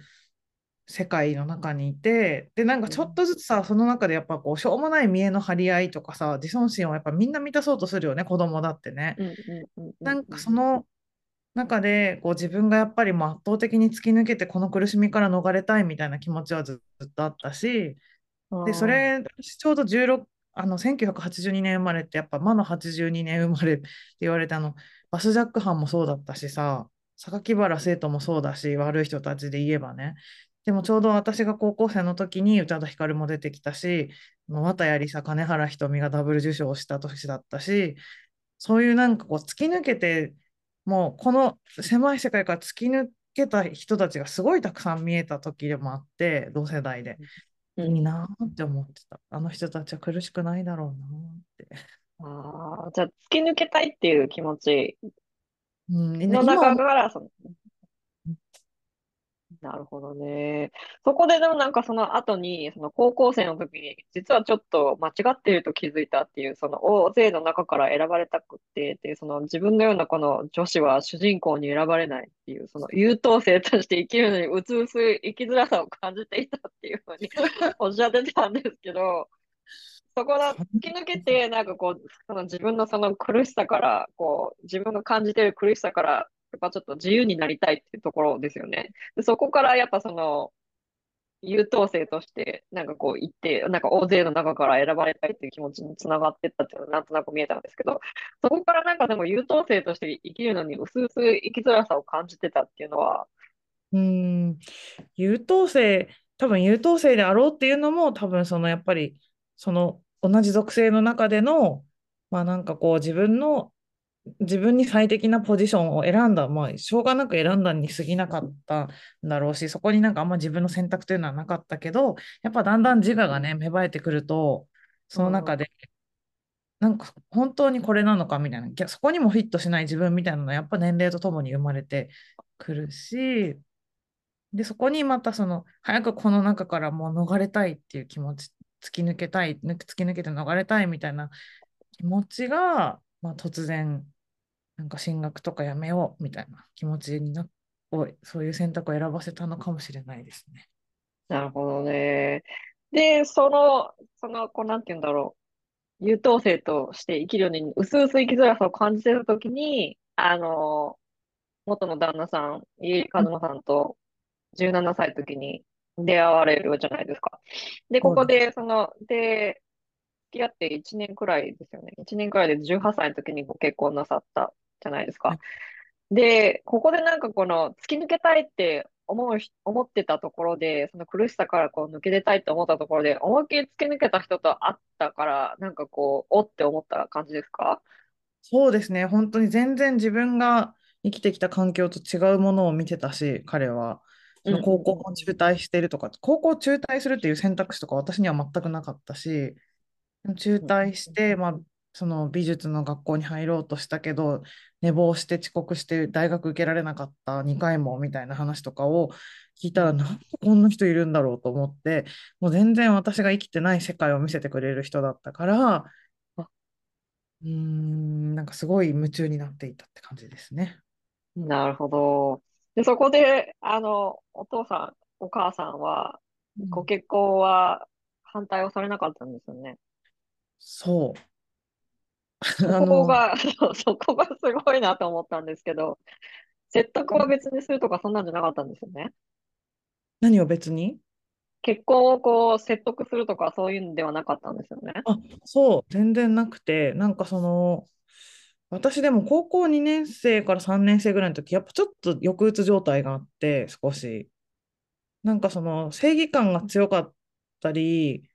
世界の中にいて、で、なんかちょっうん、とずつさ、その中でやっぱこう、しょうもない見栄の張り合いとかさ、自尊心をやっぱみんな満たそうとするよね、子供だってね。なんかうん。その中でこう自分がやっぱりもう圧倒的に突き抜けてこの苦しみから逃れたいみたいな気持ちはずっとあったし、あで、そーれ、私ちょうど16、あの、1982年生まれって、やっぱ魔の82年生まれって言われて、あの、バスジャック犯もそうだったしさ、榊原生徒もそうだし、悪い人たちで言えばね。でもちょうど私が高校生の時に宇多田ヒカルも出てきたし、綿谷りさ、金原ひとみがダブル受賞した年だったし、そういうなんかこう突き抜けて、もうこの狭い世界から突き抜けた人たちがすごいたくさん見えた時でもあって、同世代で。いいうん。なーって思ってた。あの人たちは苦しくないだろうなーって。ああ、じゃあ突き抜けたいっていう気持ちうん、ねの中から、その、なるほどね。そこででもなんかその後に、その高校生の時に、実はちょっと間違っていると気づいたっていう、その大勢の中から選ばれたくってっていう、その自分のようなこの女子は主人公に選ばれないっていう、その優等生として生きるのにうつうす生きづらさを感じていたっていうふうに おっしゃってたんですけど、そこだ、突き抜けて、なんかこう、その自分のその苦しさから、こう、自分が感じている苦しさから、やっぱちょっと自由になりたいっていうところですよね。でそこからやっぱその、優等生として、なんかこう行って、なんか大勢の中から選ばれたいっていう気持ちにつながってったっていうのはなんとなく見えたんですけど、そこからなんかでも優等生として生きるのに薄々生きづらさを感じてたっていうのは、うん、優等生、多分優等生であろうっていうのも、多分そのやっぱり、その同じ属性の中での、まあなんかこう自分の、自分に最適なポジションを選んだ、まあしょうがなく選んだに過ぎなかったんだろうし、そこになんかあんま自分の選択というのはなかったけど、やっぱだんだん自我がね、芽生えてくると、その中でなんか本当にこれなのかみたいな、そこにもフィットしない自分みたいなのはやっぱ年齢とともに生まれてくるし、で、そこにまたその、早くこの中からもう逃れたいっていう気持ち、突き抜けたい、突き抜けて逃れたいみたいな気持ちが、まあ、突然、なんか進学とかやめようみたいな気持ちになを、そういう選択を選ばせたのかもしれないですね。なるほどね。で、その、その、こう、なんて言うんだろう。優等生として生きるのに、うすうす生きづらさを感じてるときに、あの、元の旦那さん、家入一馬さんと17歳の時に出会われるじゃないですか。で、こ。こで、その、で、き合って1年くらいですよね。1年くらいで18歳の時にご結婚なさったじゃないですか。はいで、ここでなんかこの突き抜けたいって思うひ、思ってたところで、その苦しさからこう抜け出たいって思ったところで、思いっきり突き抜けた人と会ったから、なんかこう、おって思った感じですか？そうですね。本当に全然自分が生きてきた環境と違うものを見てたし、彼は。そうんの高校うんも中退してるとか、高校中退するっていう選択肢とか私には全くなかったし、中うん退して、まあ、その美術の学校に入ろうとしたけど、寝坊して遅刻して大学受けられなかった2回もみたいな話とかを聞いたら、なんでこんな人いるんだろうと思って、もう全然私が生きてない世界を見せてくれる人だったから、うーん、なんかすごい夢中になっていたって感じですね。なるほど。で、そこで、あの、お父さん、お母さんは、ごうん、結婚は反対をされなかったんですよね。そう。そあの、こが、そうそこがすごいなと思ったんですけど、説得は別にするとかそんなんじゃなかったんですよね。何を別に？結婚をこう説得するとかそういうんではなかったんですよね。あ、そう、全然なくて、なんかその、私でも高校2年生から3年生ぐらいの時、やっぱちょっと抑うつ状態があって、少し。なんかその正義感が強かったり、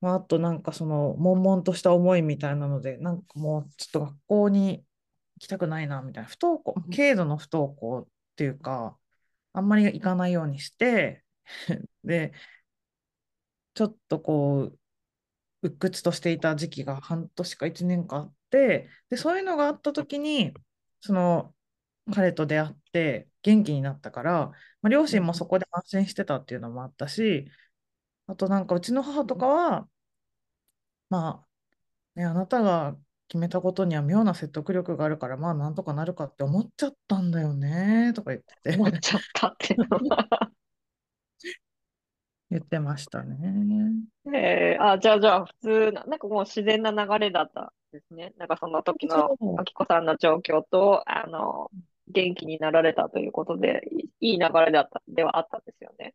まあ、あとなんかその悶々とした思いみたいなので、なんかもうちょっと学校に行きたくないなみたいな、不登校、軽度の不登校っていうか、あんまり行かないようにして、で、ちょっとこう、鬱屈としていた時期が半年か1年かあって、で、そういうのがあった時に、その彼と出会って元気になったから、まあ、両親もそこで安心してたっていうのもあったし、あとなんかうちの母とかは、まあ、ね、あなたが決めたことには妙な説得力があるから、まあなんとかなるかって思っちゃったんだよねとか言ってて思っちゃったって 言ってましたね。えー、あ、じゃあじゃあ普通な、なんかもう自然な流れだったんですね。なんかその時のあきこさんの状況と、あの、元気になられたということで、いいい流れだった、ではあったんですよね。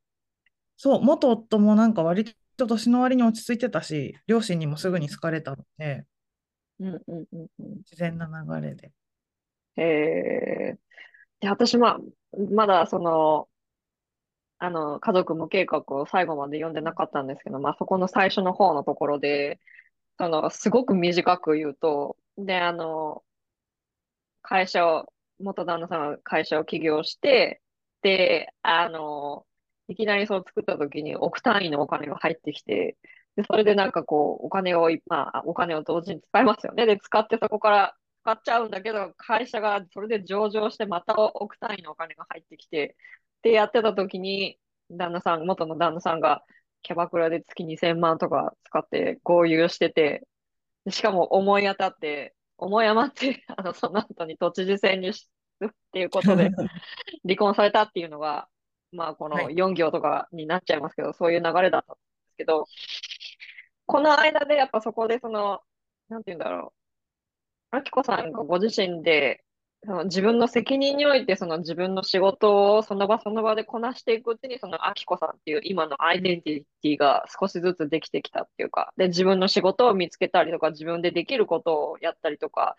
そう、元夫もなんか割と年の割に落ち着いてたし、両親にもすぐに好かれたので、うんうんうんうん自然な流れで。うん。えー、で、私まあ、まだその、あの、家族無計画を最後まで読んでなかったんですけど、まあそこの最初の方のところで、その、すごく短く言うと、で、あの、会社を、元旦那さんが会社を起業して、で、あの、いきなりそう作った時に億単位のお金が入ってきて、で、それでなんかこう、お金をい、まあ、お金を同時に使いますよね。で、使ってそこから使っちゃうんだけど、会社がそれで上場してまた億単位のお金が入ってきて、で、やってた時に、旦那さん、元の旦那さんがキャバクラで月2000万とか使って豪遊してて、でしかも思い当たって、思い余って、あの、その後に都知事選にっていうことで 離婚されたっていうのが、まあ、このはい。4行とかになっちゃいますけど、そういう流れだったんですけど、この間でやっぱそこでその、なんて言うんだろう。あきこさんがご自身で、その自分の責任において、その自分の仕事をその場その場でこなしていくうちに、そのあきこさんっていう今のアイデンティティが少しずつできてきたっていうか、で、自分の仕事を見つけたりとか、自分でできることをやったりとか、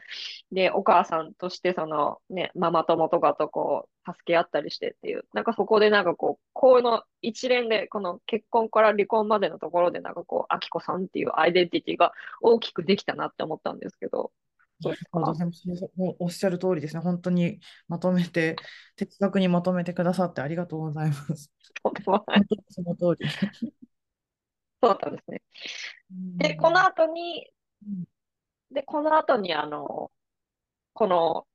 で、お母さんとしてそのね、ママ友とかとこう、助け合ったりしてっていう、なんかそこでなんかこう、この一連で、この結婚から離婚までのところでなんかこう、あきこさんっていうアイデンティティが大きくできたなって思ったんですけど、おっしゃる通りですね。本当にまとめて、的確にまとめてくださってありがとうございます。ともない。本当にその通り。そうだったんですね。うで、このん後に、うんで、この後にあの、この、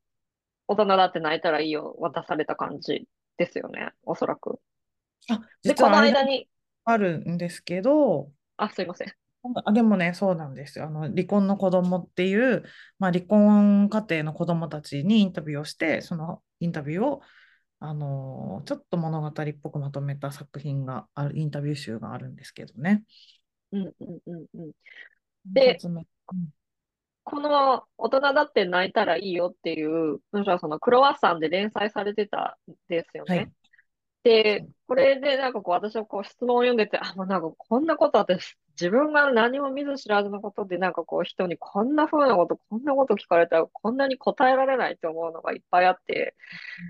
大人だって泣いたらいいよ渡された感じですよね、おそらく。あ、で、この間に、あるんですけど、あ、すいません。あ、でもね、そうなんですよ。あの、離婚の子供っていう、まあ、離婚家庭の子供たちにインタビューをして、そのインタビューを、あのちょっと物語っぽくまとめた作品がある、インタビュー集があるんですけどね。うんうんうんうん。で、2冊目。うんこの大人だって泣いたらいいよっていう文章はそのクロワッサンで連載されてたんですよね。はい。そで、うこれでなんかこう私はこう質問を読んでて、あ、もうなんかこんなこと私、自分が何も見ず知らずのことでなんかこう人にこんな風なこと、こんなこと聞かれたらこんなに答えられないと思うのがいっぱいあって、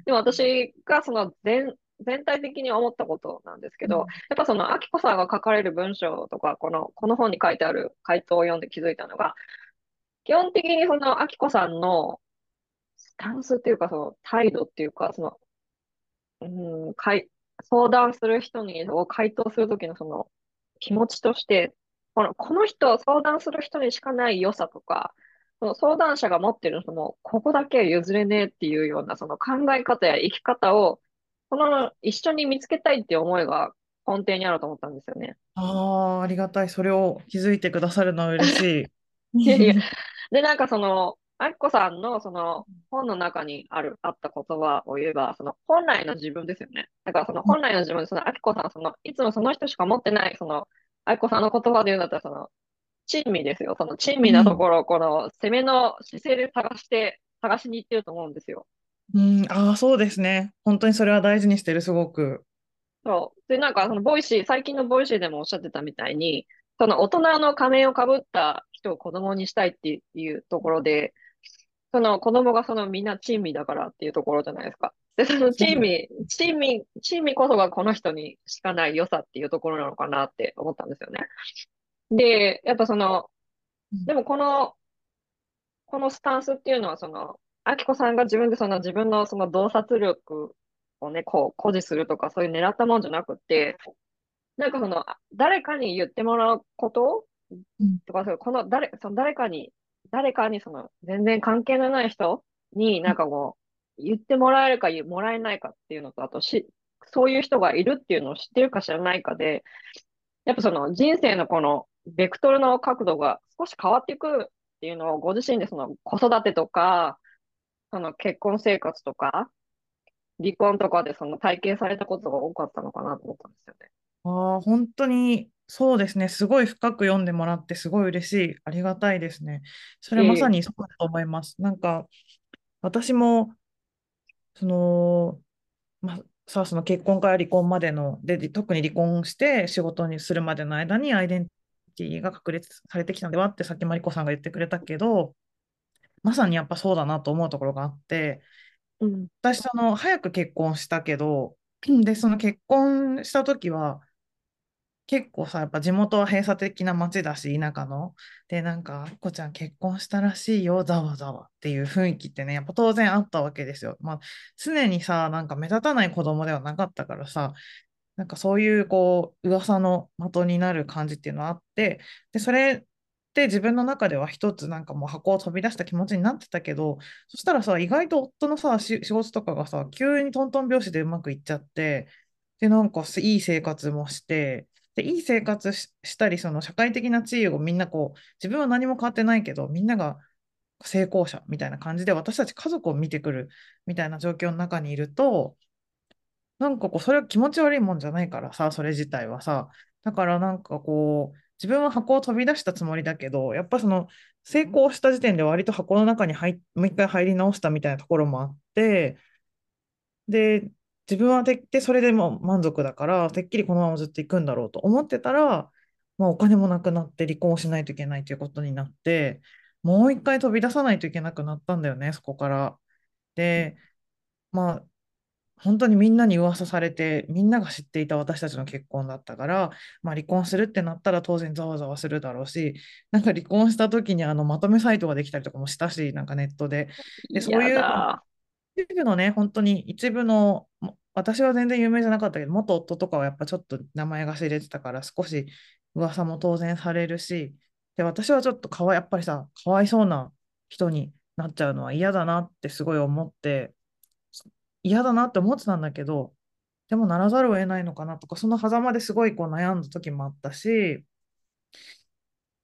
でも私がその全、全体的に思ったことなんですけど、うんやっぱその、アキコさんが書かれる文章とか、この、この本に書いてある回答を読んで気づいたのが、基本的にその、アキコさんのスタンスっていうか、その態度っていうか、その、うん、かい、相談する人に、を回答するときのその気持ちとして、この、この人、相談する人にしかない良さとか、その相談者が持ってるその、ここだけ譲れねえっていうようなその考え方や生き方を、この一緒に見つけたいっていう思いが根底にあると思ったんですよね。ああ、ありがたい。それを気づいてくださるのは嬉しい。いやいや。で、なんかその、あきこさんのその本の中にある、あった言葉を言えば、その本来の自分ですよね。だからその本来の自分、そのあきこさん、その、いつもその人しか持ってない、その、あきこさんの言葉で言うんだったら、その、珍味ですよ。その珍味なところを、この攻めの姿勢で探して、探しに行ってると思うんですよ。うん、ああ、そうですね。本当にそれは大事にしてる、すごく。そう。で、なんかその Voicy、最近の Voicy でもおっしゃってたみたいに、その大人の仮面をかぶった人を子供にしたいっていうところで、その子供がそのみんな珍味だからっていうところじゃないですか。で、その珍味、珍味、珍味こそがこの人にしかない良さっていうところなのかなって思ったんですよね。で、やっぱその、でもこの、このスタンスっていうのはその、アキコさんが自分でその自分のその洞察力をね、こう、誇示するとかそういう狙ったもんじゃなくて、なんかその、誰かに言ってもらうこととか、この誰、その誰かに誰かにその全然関係のない人になんかこう言ってもらえるかもらえないかっていうのと、あとし、そういう人がいるっていうのを知ってるか知らないかで、やっぱその人生のこのベクトルの角度が少し変わっていくっていうのをご自身でその子育てとか、その結婚生活とか、離婚とかでその体験されたことが多かったのかなと思ったんですよね。ああ、本当にそうですね。すごい深く読んでもらってすごい嬉しい。ありがたいですね。それはまさにそうだと思います。なんか、私も、その、まあ、さあ、その結婚から離婚までの、で、特に離婚して仕事にするまでの間にアイデンティティが確立されてきたのではってさっきマリコさんが言ってくれたけど、まさにやっぱそうだなと思うところがあって、うん、私、その、早く結婚したけど、で、その結婚した時は、結構さ、やっぱ地元は閉鎖的な町だし、田舎の。で、なんか、あっこちゃん結婚したらしいよ、ざわざわっていう雰囲気ってね、やっぱ当然あったわけですよ。まあ、常にさ、なんか目立たない子供ではなかったからさ、なんかそういうこう、噂の的になる感じっていうのはあって、で、それって自分の中では一つなんかもう箱を飛び出した気持ちになってたけど、そしたらさ、意外と夫のさ、仕事とかがさ、急にトントン拍子でうまくいっちゃって、で、なんかいい生活もして、で、いい生活したり、その社会的な地位をみんなこう、自分は何も変わってないけど、みんなが成功者みたいな感じで、私たち家族を見てくるみたいな状況の中にいると、なんかこう、それは気持ち悪いもんじゃないからさ、それ自体はさ。だからなんかこう、自分は箱を飛び出したつもりだけど、やっぱその成功した時点で割と箱の中に入もう一回入り直したみたいなところもあって、で、自分はてってそれでも満足だから、てっきりこのままずっと行くんだろうと思ってたら、まあ、お金もなくなって離婚しないといけないということになって、もう一回飛び出さないといけなくなったんだよね、そこから。で、まあ、本当にみんなに噂されて、みんなが知っていた私たちの結婚だったから、まあ、離婚するってなったら当然ざわざわするだろうし、なんか離婚した時にあのまとめサイトができたりとかもしたし、なんかネットで。で、そういう一部のね、本当に一部の私は全然有名じゃなかったけど、元夫とかはやっぱちょっと名前が知れてたから、少し噂も当然されるし、で、私はちょっとかわやっぱりさ、かわいそうな人になっちゃうのは嫌だなってすごい思って、嫌だなって思ってたんだけど、でもならざるを得ないのかなとか、その狭間ですごいこう悩んだ時もあったし、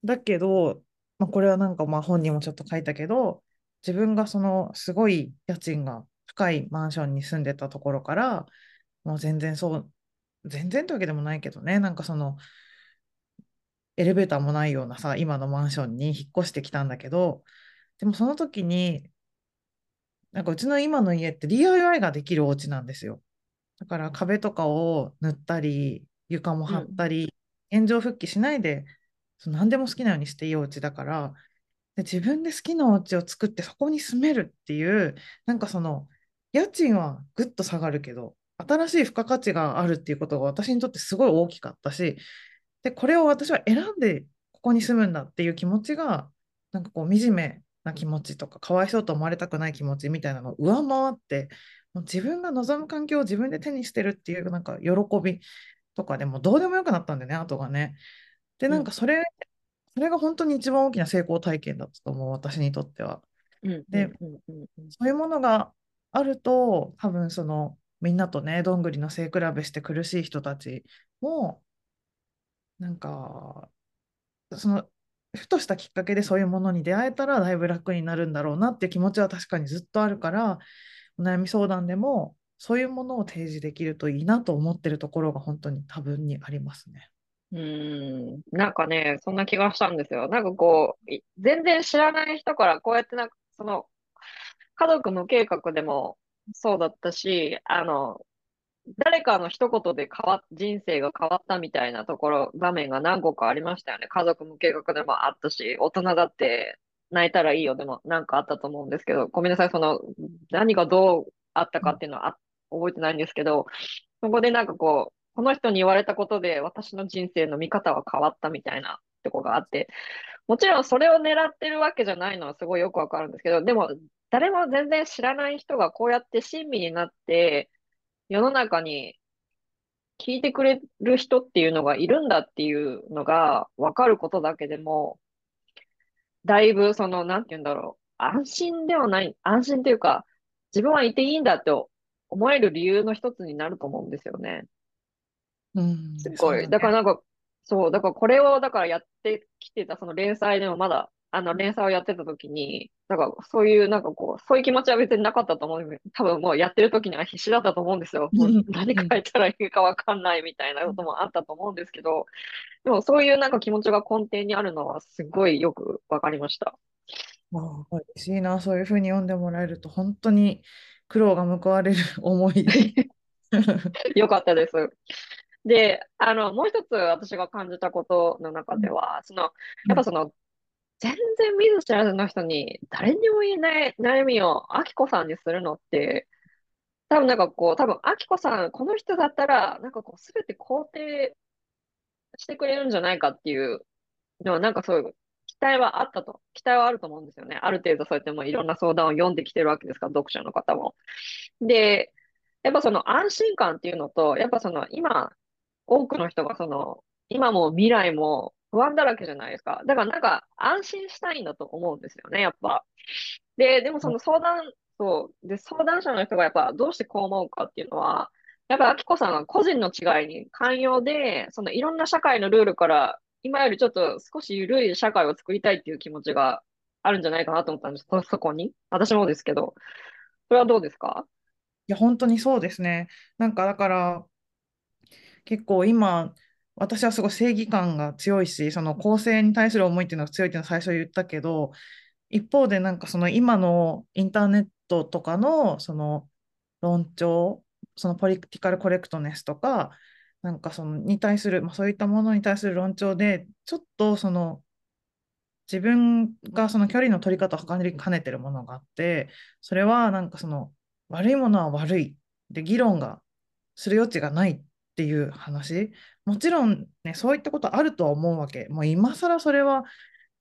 だけど、まあ、これはなんかまあ本人もちょっと書いたけど、自分がそのすごい家賃が深いマンションに住んでたところから、もう全然そう、全然というわけでもないけどね、なんかその、エレベーターもないようなさ、今のマンションに引っ越してきたんだけど、でもその時に、なんかうちの今の家って DIY ができるお家なんですよ。だから壁とかを塗ったり、床も張ったり、うん、現状復帰しないで、その何でも好きなようにしていいお家だから、で自分で好きなお家を作ってそこに住めるっていう、なんかその家賃はぐっと下がるけど、新しい付加価値があるっていうことが私にとってすごい大きかったし、で、これを私は選んでここに住むんだっていう気持ちが、なんかこう惨めな気持ちとか、かわいそうと思われたくない気持ちみたいなのを上回って、もう自分が望む環境を自分で手にしてるっていうなんか喜びとかでもどうでもよくなったんだよね、後がね。で、なんかそれ、それが本当に一番大きな成功体験だったと思う、私にとっては。うんうんで、うんうんうんそういうものがあると、多分その、みんなとね、どんぐりの背比べして苦しい人たちも、なんか、その、ふとしたきっかけでそういうものに出会えたらだいぶ楽になるんだろうなって気持ちは確かにずっとあるから、お悩み相談でもそういうものを提示できるといいなと思ってるところが本当に多分にありますね。うん、なんかね、そんな気がしたんですよ。なんかこう、全然知らない人からこうやってなんか、その、家族無計画でもそうだったし、あの、誰かの一言で変わっ、人生が変わったみたいなところ、場面が何個かありましたよね。家族無計画でもあったし、大人だって泣いたらいいよでもなんかあったと思うんですけど、ごめんなさい、その、何がどうあったかっていうのは覚えてないんですけど、そこでなんかこう、この人に言われたことで私の人生の見方は変わったみたいなとこがあって、もちろんそれを狙ってるわけじゃないのはすごいよくわかるんですけど、でも誰も全然知らない人がこうやって親身になって世の中に聞いてくれる人っていうのがいるんだっていうのがわかることだけでも、だいぶその、なんて言うんだろう、安心ではない、安心というか、自分はいていいんだって思える理由の一つになると思うんですよね。うん、すごい。だね。だからなんか、そう、だからこれを、だからやってきてた、その連載でもまだ、あの連載をやってた時に、なんかそういう、なんかこう、そういう気持ちは別になかったと思う。多分もうやってる時には必死だったと思うんですよ。もう何書いたらいいかわかんないみたいなこともあったと思うんですけど、でもそういうなんか気持ちが根底にあるのはすごいよくわかりました。まあ、嬉しいな、そういうふうに読んでもらえると、本当に苦労が報われる 思い。よかったです。で、あの、もう一つ私が感じたことの中では、その、やっぱその、全然見ず知らずの人に誰にも言えない悩みをアキコさんにするのって、多分なんかこう、多分アキコさん、この人だったら、なんかこう、すべて肯定してくれるんじゃないかっていうのは、なんかそういう期待はあったと、期待はあると思うんですよね。ある程度そうやってもういろんな相談を読んできてるわけですから、読者の方も。で、やっぱその安心感っていうのと、やっぱその今、多くの人がその、今も未来も不安だらけじゃないですか。だからなんか安心したいんだと思うんですよね、やっぱ。で、でもその相談、そう、で、相談者の人がやっぱどうしてこう思うかっていうのは、やっぱ、アキコさんが個人の違いに寛容で、そのいろんな社会のルールから、今よりちょっと少し緩い社会を作りたいっていう気持ちがあるんじゃないかなと思ったんです、そ、そこに。私もですけど。それはどうですか？いや、本当にそうですね。なんかだから、結構今、私はすごい正義感が強いし、その公正に対する思いっていうのが強いっていうのは最初言ったけど、一方でなんかその今のインターネットとかのその論調、そのポリティカルコレクトネスとか、なんかそのに対する、まあ、そういったものに対する論調で、ちょっとその自分がその距離の取り方を測りかねてるものがあって、それはなんかその悪いものは悪いで議論がする余地がないっていう話。もちろんね、そういったことあるとは思うわけ。もう今更それは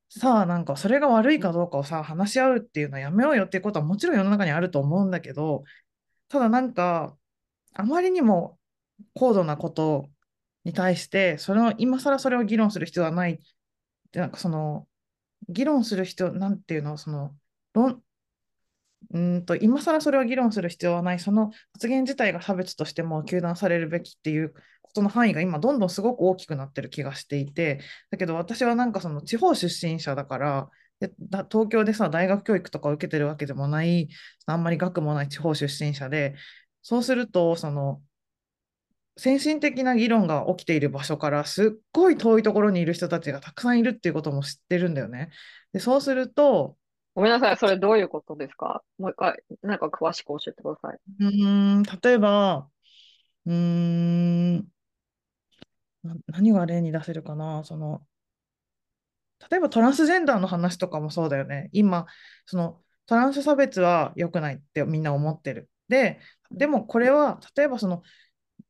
さあなんかそれが悪いかどうかをさ話し合うっていうのはやめようよっていうことはもちろん世の中にあると思うんだけど、ただなんかあまりにも高度なことに対して、それを今更それを議論する必要はないって、なんかその議論する必要、なんていうの、その論、うんと今更それを議論する必要はない、その発言自体が差別としても糾弾されるべきっていうことの範囲が今どんどんすごく大きくなってる気がしていて、だけど私はなんかその地方出身者だから、でだ東京でさ、大学教育とかを受けてるわけでもない、あんまり学もない地方出身者で、そうすると、その、先進的な議論が起きている場所からすっごい遠いところにいる人たちがたくさんいるっていうことも知ってるんだよね。で、そうすると、ごめんなさい、それどういうことですか？もう一回、なんか詳しく教えてください。うーん、例えば、うーん、な何が例に出せるかな、その、例えばトランスジェンダーの話とかもそうだよね。今、そのトランス差別は良くないってみんな思ってる。で、でもこれは、例えばその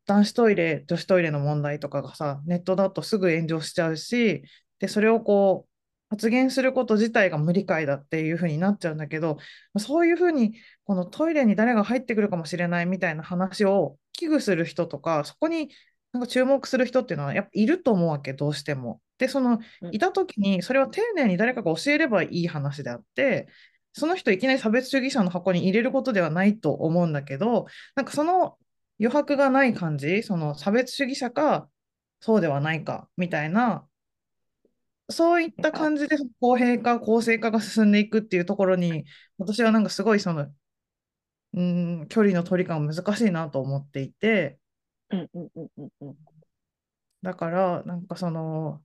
男子トイレ、女子トイレの問題とかがさ、ネットだとすぐ炎上しちゃうし、で、それをこう、発言すること自体が無理解だっていうふうになっちゃうんだけど、そういうふうに、このトイレに誰が入ってくるかもしれないみたいな話を危惧する人とか、そこになんか注目する人っていうのはやっぱいると思うわけ、どうしても。で、その、うんいたときに、それは丁寧に誰かが教えればいい話であって、その人いきなり差別主義者の箱に入れることではないと思うんだけど、なんかその余白がない感じ、その差別主義者か、そうではないか、みたいな、そういった感じで公平化、公正化が進んでいくっていうところに、私はなんかすごいその、うーん、距離の取り感難しいなと思っていて、うんうんうんうんうん。だから、なんかその、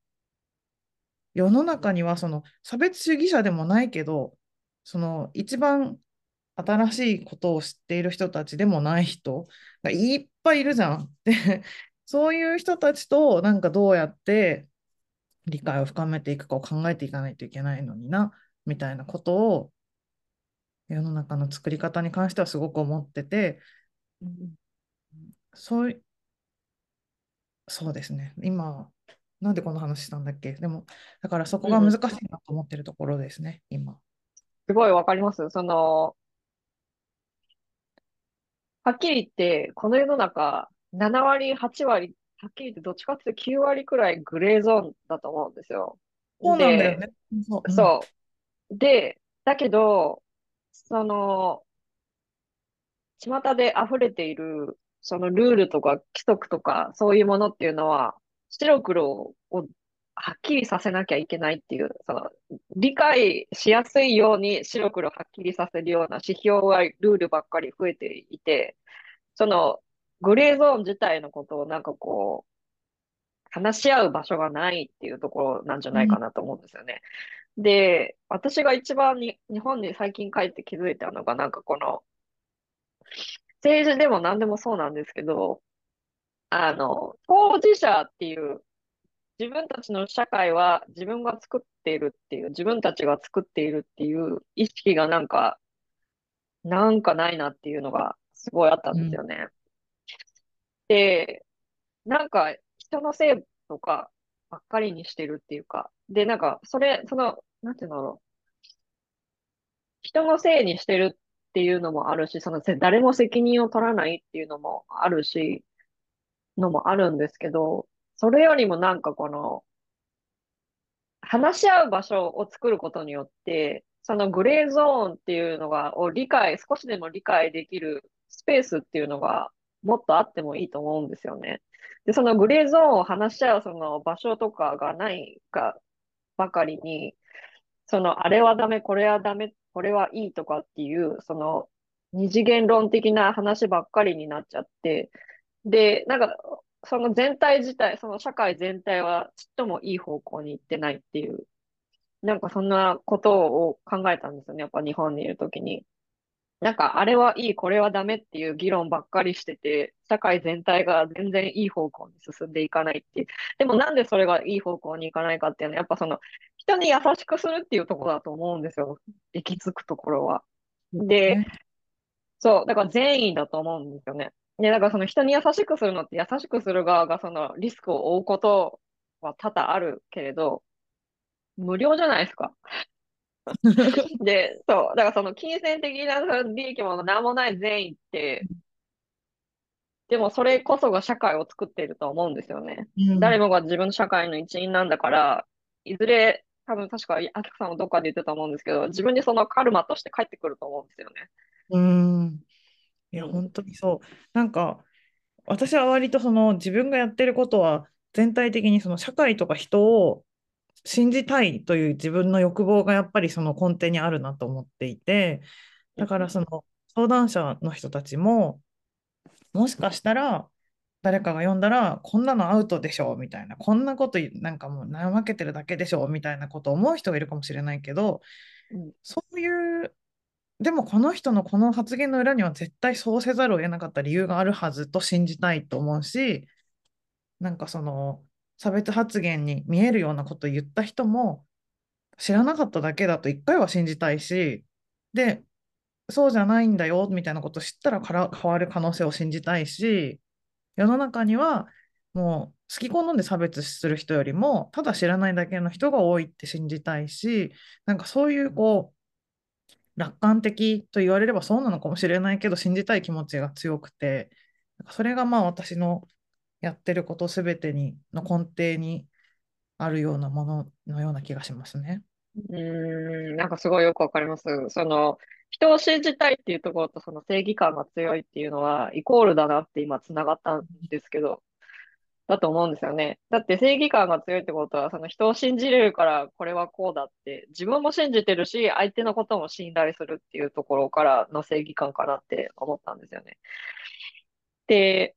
世の中にはその差別主義者でもないけど、その一番新しいことを知っている人たちでもない人がいっぱいいるじゃん。で、そういう人たちとなんかどうやって理解を深めていくかを考えていかないといけないのにな、みたいなことを世の中の作り方に関してはすごく思ってて、うんそうい、そうですね。今、なんでこの話したんだっけ？でも、だからそこが難しいなと思ってるところですね、今。すごいわかります。その、はっきり言って、この世の中、7割、8割、はっきり言ってどっちかっていうと9割くらいグレーゾーンだと思うんですよ。そうなんだよで、ね。そう。うんそう。で、だけど、その、巷で溢れている、そのルールとか規則とか、そういうものっていうのは、白黒をはっきりさせなきゃいけないっていう、その、理解しやすいように白黒はっきりさせるような指標はルールばっかり増えていて、その、グレーゾーン自体のことをなんかこう、話し合う場所がないっていうところなんじゃないかなと思うんですよね。で、私が一番に日本に最近帰って気づいたのが、なんかこの、政治でも何でもそうなんですけど、あの、当事者っていう、自分たちの社会は自分が作っているっていう、自分たちが作っているっていう意識がなんか、なんかないなっていうのがすごいあったんですよね。で、なんか人のせいとかばっかりにしてるっていうか、で、なんかそれ、その、なんていうんだろう。人のせいにしてるっていうのもあるし、その誰も責任を取らないっていうのもあるし、のもあるんですけど、それよりもなんかこの、話し合う場所を作ることによって、そのグレーゾーンっていうのが、を理解、少しでも理解できるスペースっていうのがもっとあってもいいと思うんですよね。で、そのグレーゾーンを話し合うその場所とかがないかばかりに、そのあれはダメ、これはダメっ、これはいいとかっていう、その二次元論的な話ばっかりになっちゃって、で、なんか、その全体自体、その社会全体はちっともいい方向に行ってないっていう、なんかそんなことを考えたんですよね。やっぱ日本にいるときに。なんか、あれはいい、これはダメっていう議論ばっかりしてて、社会全体が全然いい方向に進んでいかないっていう。でもなんでそれがいい方向に行かないかっていうのは、やっぱその、人に優しくするっていうところだと思うんですよ。行き着くところは。で、ねそう、だから善意だと思うんですよね。で、だからその人に優しくするのって優しくする側がそのリスクを負うことは多々あるけれど、無料じゃないですか。で、そう、だからその金銭的なその利益も何もない善意って、でもそれこそが社会を作っていると思うんですよね。うん誰もが自分の社会の一員なんだから、いずれ、多分確か、あきこさんもどっかで言ってたと思うんですけど、自分にそのカルマとして返ってくると思うんですよね。うん。いや、うん本当にそう。なんか、私は割とその自分がやってることは全体的にその社会とか人を信じたいという自分の欲望がやっぱりその根底にあるなと思っていて、だからその相談者の人たちも、もしかしたら誰かが読んだら、こんなのアウトでしょみたいな、こんなことなんかもう怠けてるだけでしょみたいなことを思う人がいるかもしれないけど、うん。そういう、でもこの人のこの発言の裏には絶対そうせざるを得なかった理由があるはずと信じたいと思うし、なんかその差別発言に見えるようなことを言った人も知らなかっただけだと一回は信じたいし、で、そうじゃないんだよみたいなことを知ったらから変わる可能性を信じたいし、世の中にはもう好き好んで差別する人よりもただ知らないだけの人が多いって信じたいし、なんかそういうこう楽観的と言われればそうなのかもしれないけど信じたい気持ちが強くて、なんかそれがまあ私のやってることすべてにの根底にあるようなもののような気がしますね。うーん、なんかすごいよくわかります。その、人を信じたいっていうところとその正義感が強いっていうのはイコールだなって今つながったんですけど、だと思うんですよね。だって正義感が強いってことは、その人を信じれるからこれはこうだって、自分も信じてるし、相手のことも信頼するっていうところからの正義感かなって思ったんですよね。で、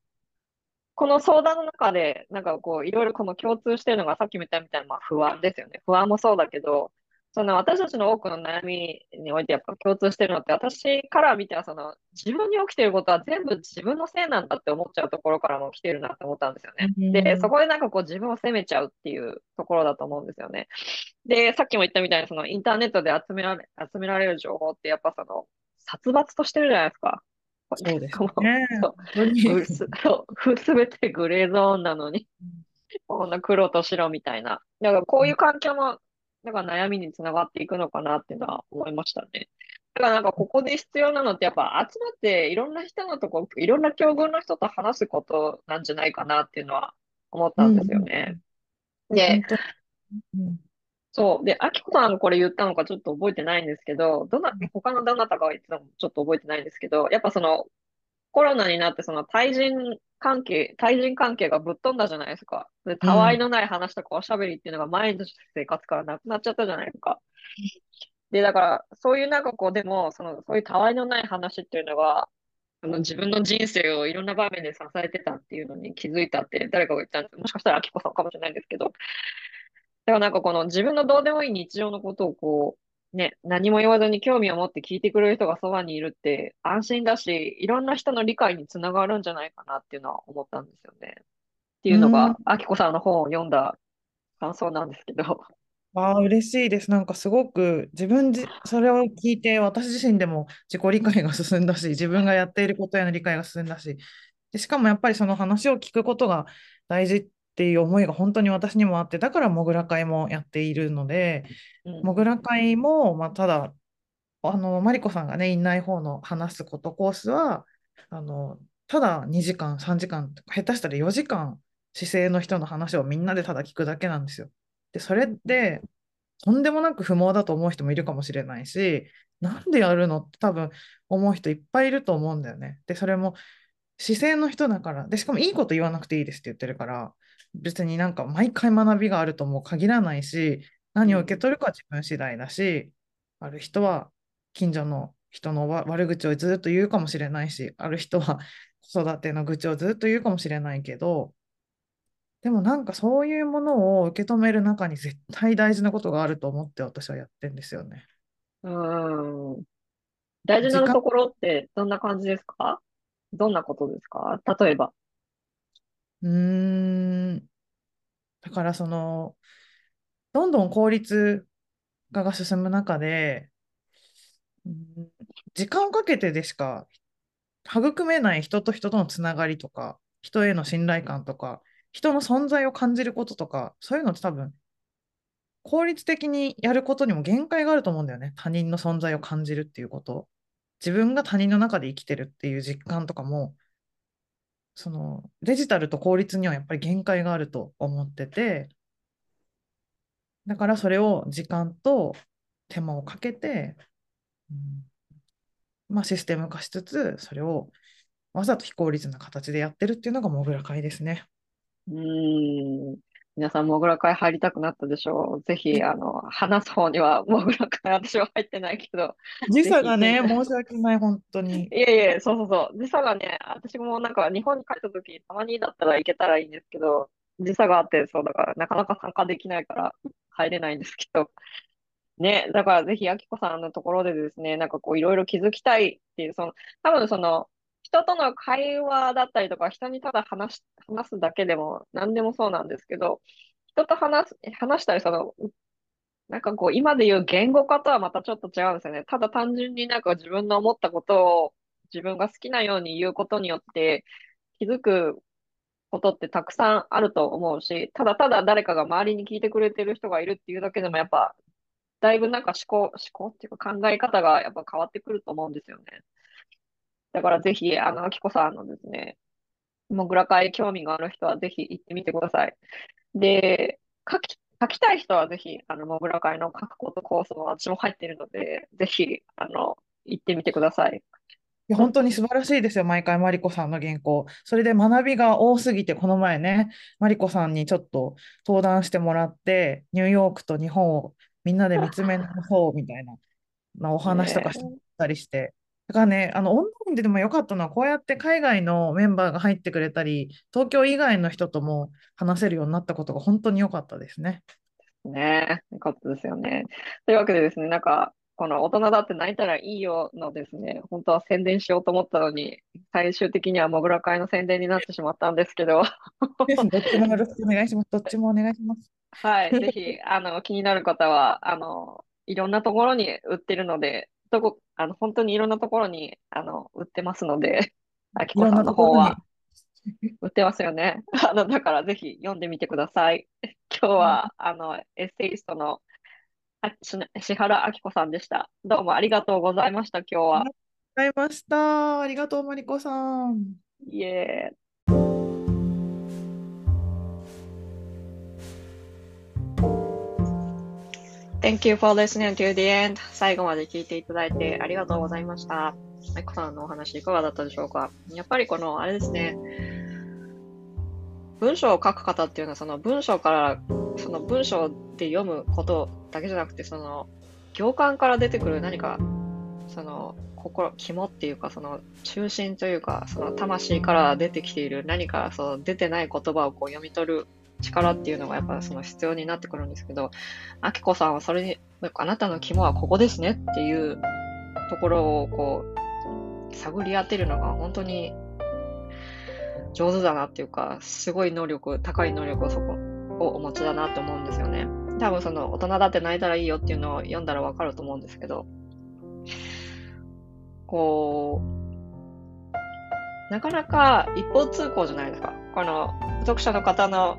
この相談の中で、なんかこう、いろいろこの共通してるのが、さっき言ったみたいな、まあ不安ですよね。不安もそうだけど、その私たちの多くの悩みにおいてやっぱ共通してるのって、私から見てはその自分に起きてることは全部自分のせいなんだって思っちゃうところからも来てるなって思ったんですよね。で、そこでなんかこう自分を責めちゃうっていうところだと思うんですよね。で、さっきも言ったみたいにそのインターネットで集められ、集められる情報ってやっぱその殺伐としてるじゃないですか。そうですね。すべてグレーゾーンなのに、こんな黒と白みたいな。だからこういう環境もだから悩みにつながっていくのかなっていうのは思いましたね。だからなんかここで必要なのってやっぱ集まっていろんな人のとこ、いろんな境遇の人と話すことなんじゃないかなっていうのは思ったんですよね。うん、で、うん、そう。で、アキコさんこれ言ったのかちょっと覚えてないんですけど、どな、他のどなたかが言ってたのもちょっと覚えてないんですけど、やっぱそのコロナになってその対人関係、対人関係がぶっ飛んだじゃないですか。で、たわいのない話とかおしゃべりっていうのが毎日生活からなくなっちゃったじゃないですか。で、だから、そういうなんかこう、でも、その、そういうたわいのない話っていうのが、あの自分の人生をいろんな場面で支えてたっていうのに気づいたって誰かが言ったんですもしかしたらあきこさんかもしれないんですけど、だからなんかこの自分のどうでもいい日常のことをこう、ね、何も言わずに興味を持って聞いてくれる人がそばにいるって安心だし、いろんな人の理解につながるんじゃないかなっていうのは思ったんですよね。っていうのが、あきこさんの本を読んだ感想なんですけど。ああ、嬉しいです。なんかすごく自分じ、それを聞いて私自身でも自己理解が進んだし、自分がやっていることへの理解が進んだし、でしかもやっぱりその話を聞くことが大事っていう思いが本当に私にもあって、だからモグラ会もやっているので、モグラ会も、まあ、ただ、あの、マリコさんがね、いない方の話すことコースは、あの、ただ2時間、3時間、下手したら4時間、姿勢の人の話をみんなでただ聞くだけなんですよ。で、それって、とんでもなく不毛だと思う人もいるかもしれないし、なんでやるのって多分思う人いっぱいいると思うんだよね。で、それも姿勢の人だから、で、しかもいいこと言わなくていいですって言ってるから、別になんか毎回学びがあるとも限らないし、何を受け取るか自分次第だし、ある人は近所の人の悪口をずっと言うかもしれないし、ある人は子育ての愚痴をずっと言うかもしれないけど、でもなんかそういうものを受け止める中に絶対大事なことがあると思って私はやってんですよね。うん。大事なところってどんな感じですかどんなことですか例えば。うーん。だからその、どんどん効率化が進む中で、時間をかけてでしか育めない人と人とのつながりとか、人への信頼感とか、人の存在を感じることとか、そういうのって多分、効率的にやることにも限界があると思うんだよね。他人の存在を感じるっていうこと。自分が他人の中で生きてるっていう実感とかも、そのデジタルと効率にはやっぱり限界があると思ってて、だからそれを時間と手間をかけて、うん、まあ、システム化しつつ、それをわざと非効率な形でやってるっていうのがモグラ会ですね。うん。皆さん、モグラ会入りたくなったでしょう？ぜひ、あの、話す方には、モグラ会、私は入ってないけど。時差がね、申し訳ない、本当に。いえいえ、そうそうそう。時差がね、私もなんか日本に帰った時、たまにだったら行けたらいいんですけど、時差があって、そうだから、なかなか参加できないから入れないんですけど。ね、だからぜひ、あきこさんのところでですね、なんかこう、いろいろ気づきたいっていう、その、多分その、人との会話だったりとか、人にただ話し、話すだけでも、何でもそうなんですけど、人と話す、話したり、その、なんかこう、今で言う言語化とはまたちょっと違うんですよね。ただ単純になんか自分の思ったことを自分が好きなように言うことによって気づくことってたくさんあると思うし、ただただ誰かが周りに聞いてくれてる人がいるっていうだけでもやっぱ、だいぶなんか思考、思考っていうか考え方がやっぱ変わってくると思うんですよね。だからぜひ、あの、あきこさんのですね、モグラ会興味がある人はぜひ行ってみてください。で、書き、書きたい人はぜひ、あの、モグラ会の書くことコースも私も入っているので、ぜひ、あの、行ってみてください。いや本当に素晴らしいですよ、毎回マリコさんの原稿。それで学びが多すぎて、この前ね、マリコさんにちょっと登壇してもらって、ニューヨークと日本をみんなで見つめ直そうみたいな、まあ、お話とかしたりして。だからね、あのオンラインででもよかったのは、こうやって海外のメンバーが入ってくれたり、東京以外の人とも話せるようになったことが本当に良かったですね。ねえ、よかったですよね。というわけでですね、なんか、この大人だって泣いたらいいよのですね、本当は宣伝しようと思ったのに、最終的にはモグラ会の宣伝になってしまったんですけど。どっちもよろしくお願いします。どっちもお願いします。はい、ぜひ、あの、気になる方は、あの、いろんなところに売ってるので、どこ、あの、本当にいろんなところに、あの、売ってますので、あきこさんの方は、売ってますよね。あの、だからぜひ読んでみてください。今日は、あの、エッセイストのし原明子さんでした。どうもありがとうございました、今日は。ありがとうございました。ありがとう、マリコさん。いえ。Thank you for listening to the end. 最後まで聞いていただいてありがとうございました。マイコさんのお話いかがだったでしょうか？やっぱりこの、あれですね、文章を書く方っていうのは、その文章から、その文章で読むことだけじゃなくて、その行間から出てくる何か、その心、肝っていうか、その中心というか、その魂から出てきている何か、その出てない言葉をこう読み取る力っていうのがやっぱその必要になってくるんですけど、あきこさんはそれに、あなたの肝はここですねっていうところをこう、探り当てるのが本当に上手だなっていうか、すごい能力、高い能力をそこをお持ちだなって思うんですよね。多分その大人だって泣いたらいいよっていうのを読んだらわかると思うんですけど、こう、なかなか一方通行じゃないですか。この読者の方の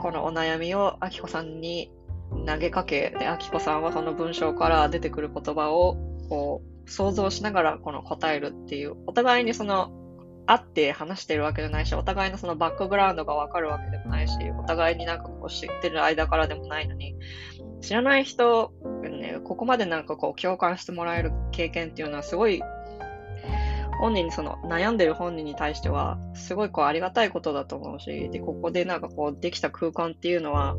このお悩みをあきこさんに投げかけ、で、あきこさんはその文章から出てくる言葉をこう想像しながらこの答えるっていう、お互いにその会って話してるわけじゃないし、お互いのそのバックグラウンドがわかるわけでもないし、お互いになんかこう知ってる間からでもないのに、知らない人、ね、ここまでなんかこう共感してもらえる経験っていうのはすごい、本人にその悩んでる本人に対しては、すごいこうありがたいことだと思うし、で、ここでなんかこうできた空間っていうのは、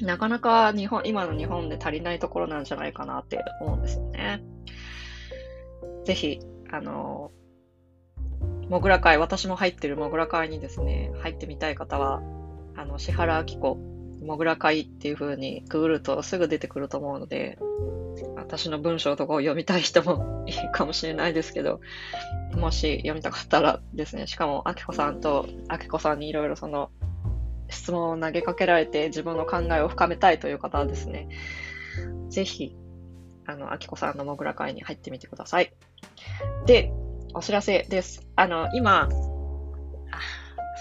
なかなか日本、今の日本で足りないところなんじゃないかなって思うんですよね。ぜひ、あのモグラ会、私も入ってるモグラ会にですね、入ってみたい方は、あの、石原明子、モグラ会っていう風にググるとすぐ出てくると思うので、私の文章とかを読みたい人もいいかもしれないですけど、もし読みたかったらですね、しかも、あきこさんと、あきこさんにいろいろその、質問を投げかけられて自分の考えを深めたいという方はですね、ぜひ、あの、あきこさんのモグラ会に入ってみてください。で、お知らせです。あの、今、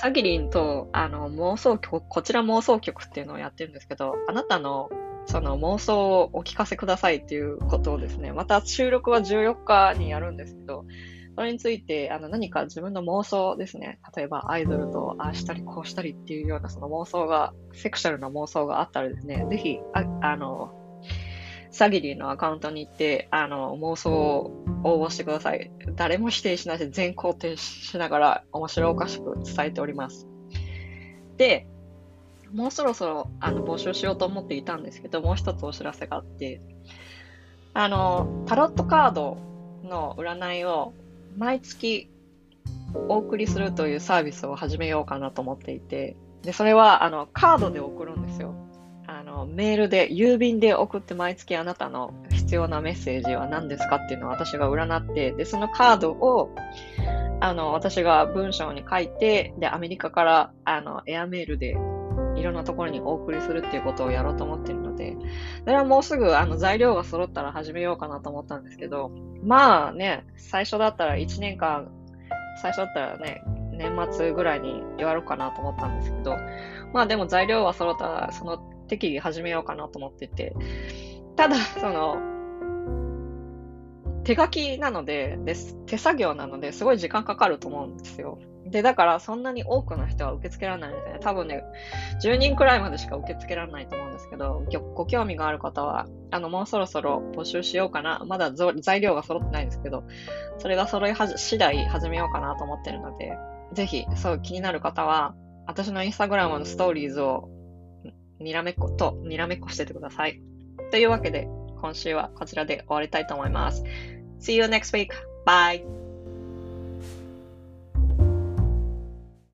サギリンとあの妄想曲、こちら妄想曲っていうのをやってるんですけど、あなたのその妄想をお聞かせくださいっていうことをですね、また収録は14日にやるんですけど、それについてあの何か自分の妄想ですね、例えばアイドルとああしたりこうしたりっていうようなその妄想が、セクシャルな妄想があったらですね、ぜひ、ああの、サギリーのアカウントに行って、あの、妄想を応募してください。誰も否定しないし、全肯定しながら面白おかしく伝えております。で、もうそろそろあの募集しようと思っていたんですけど、もう一つお知らせがあって、あの、タロットカードの占いを毎月お送りするというサービスを始めようかなと思っていて、で、それはあのカードで送るんですよ。あの、メールで、郵便で送って毎月あなたの必要なメッセージは何ですかっていうのを私が占って、で、そのカードを、あの、私が文章に書いて、で、アメリカから、あの、エアメールで、いろんなところにお送りするっていうことをやろうと思ってるので、それはもうすぐ、あの、材料が揃ったら始めようかなと思ったんですけど、まあね、最初だったら1年間、最初だったらね、年末ぐらいにやろうかなと思ったんですけど、まあでも材料は揃ったら、その適宜始めようかなと思ってて、ただ、その、手書きなのでで、手作業なので、すごい時間かかると思うんですよ。で、だからそんなに多くの人は受け付けられないんですね。多分ね、10人くらいまでしか受け付けられないと思うんですけど、ご興味がある方は、あの、もうそろそろ募集しようかな。まだ材料が揃ってないんですけど、それが揃いはじ次第始めようかなと思ってるので、ぜひ、そう気になる方は、私のインスタグラムのストーリーズをにらめっことにらめっこしててください。というわけで、今週はこちらで終わりたいと思います。See you next week. Bye!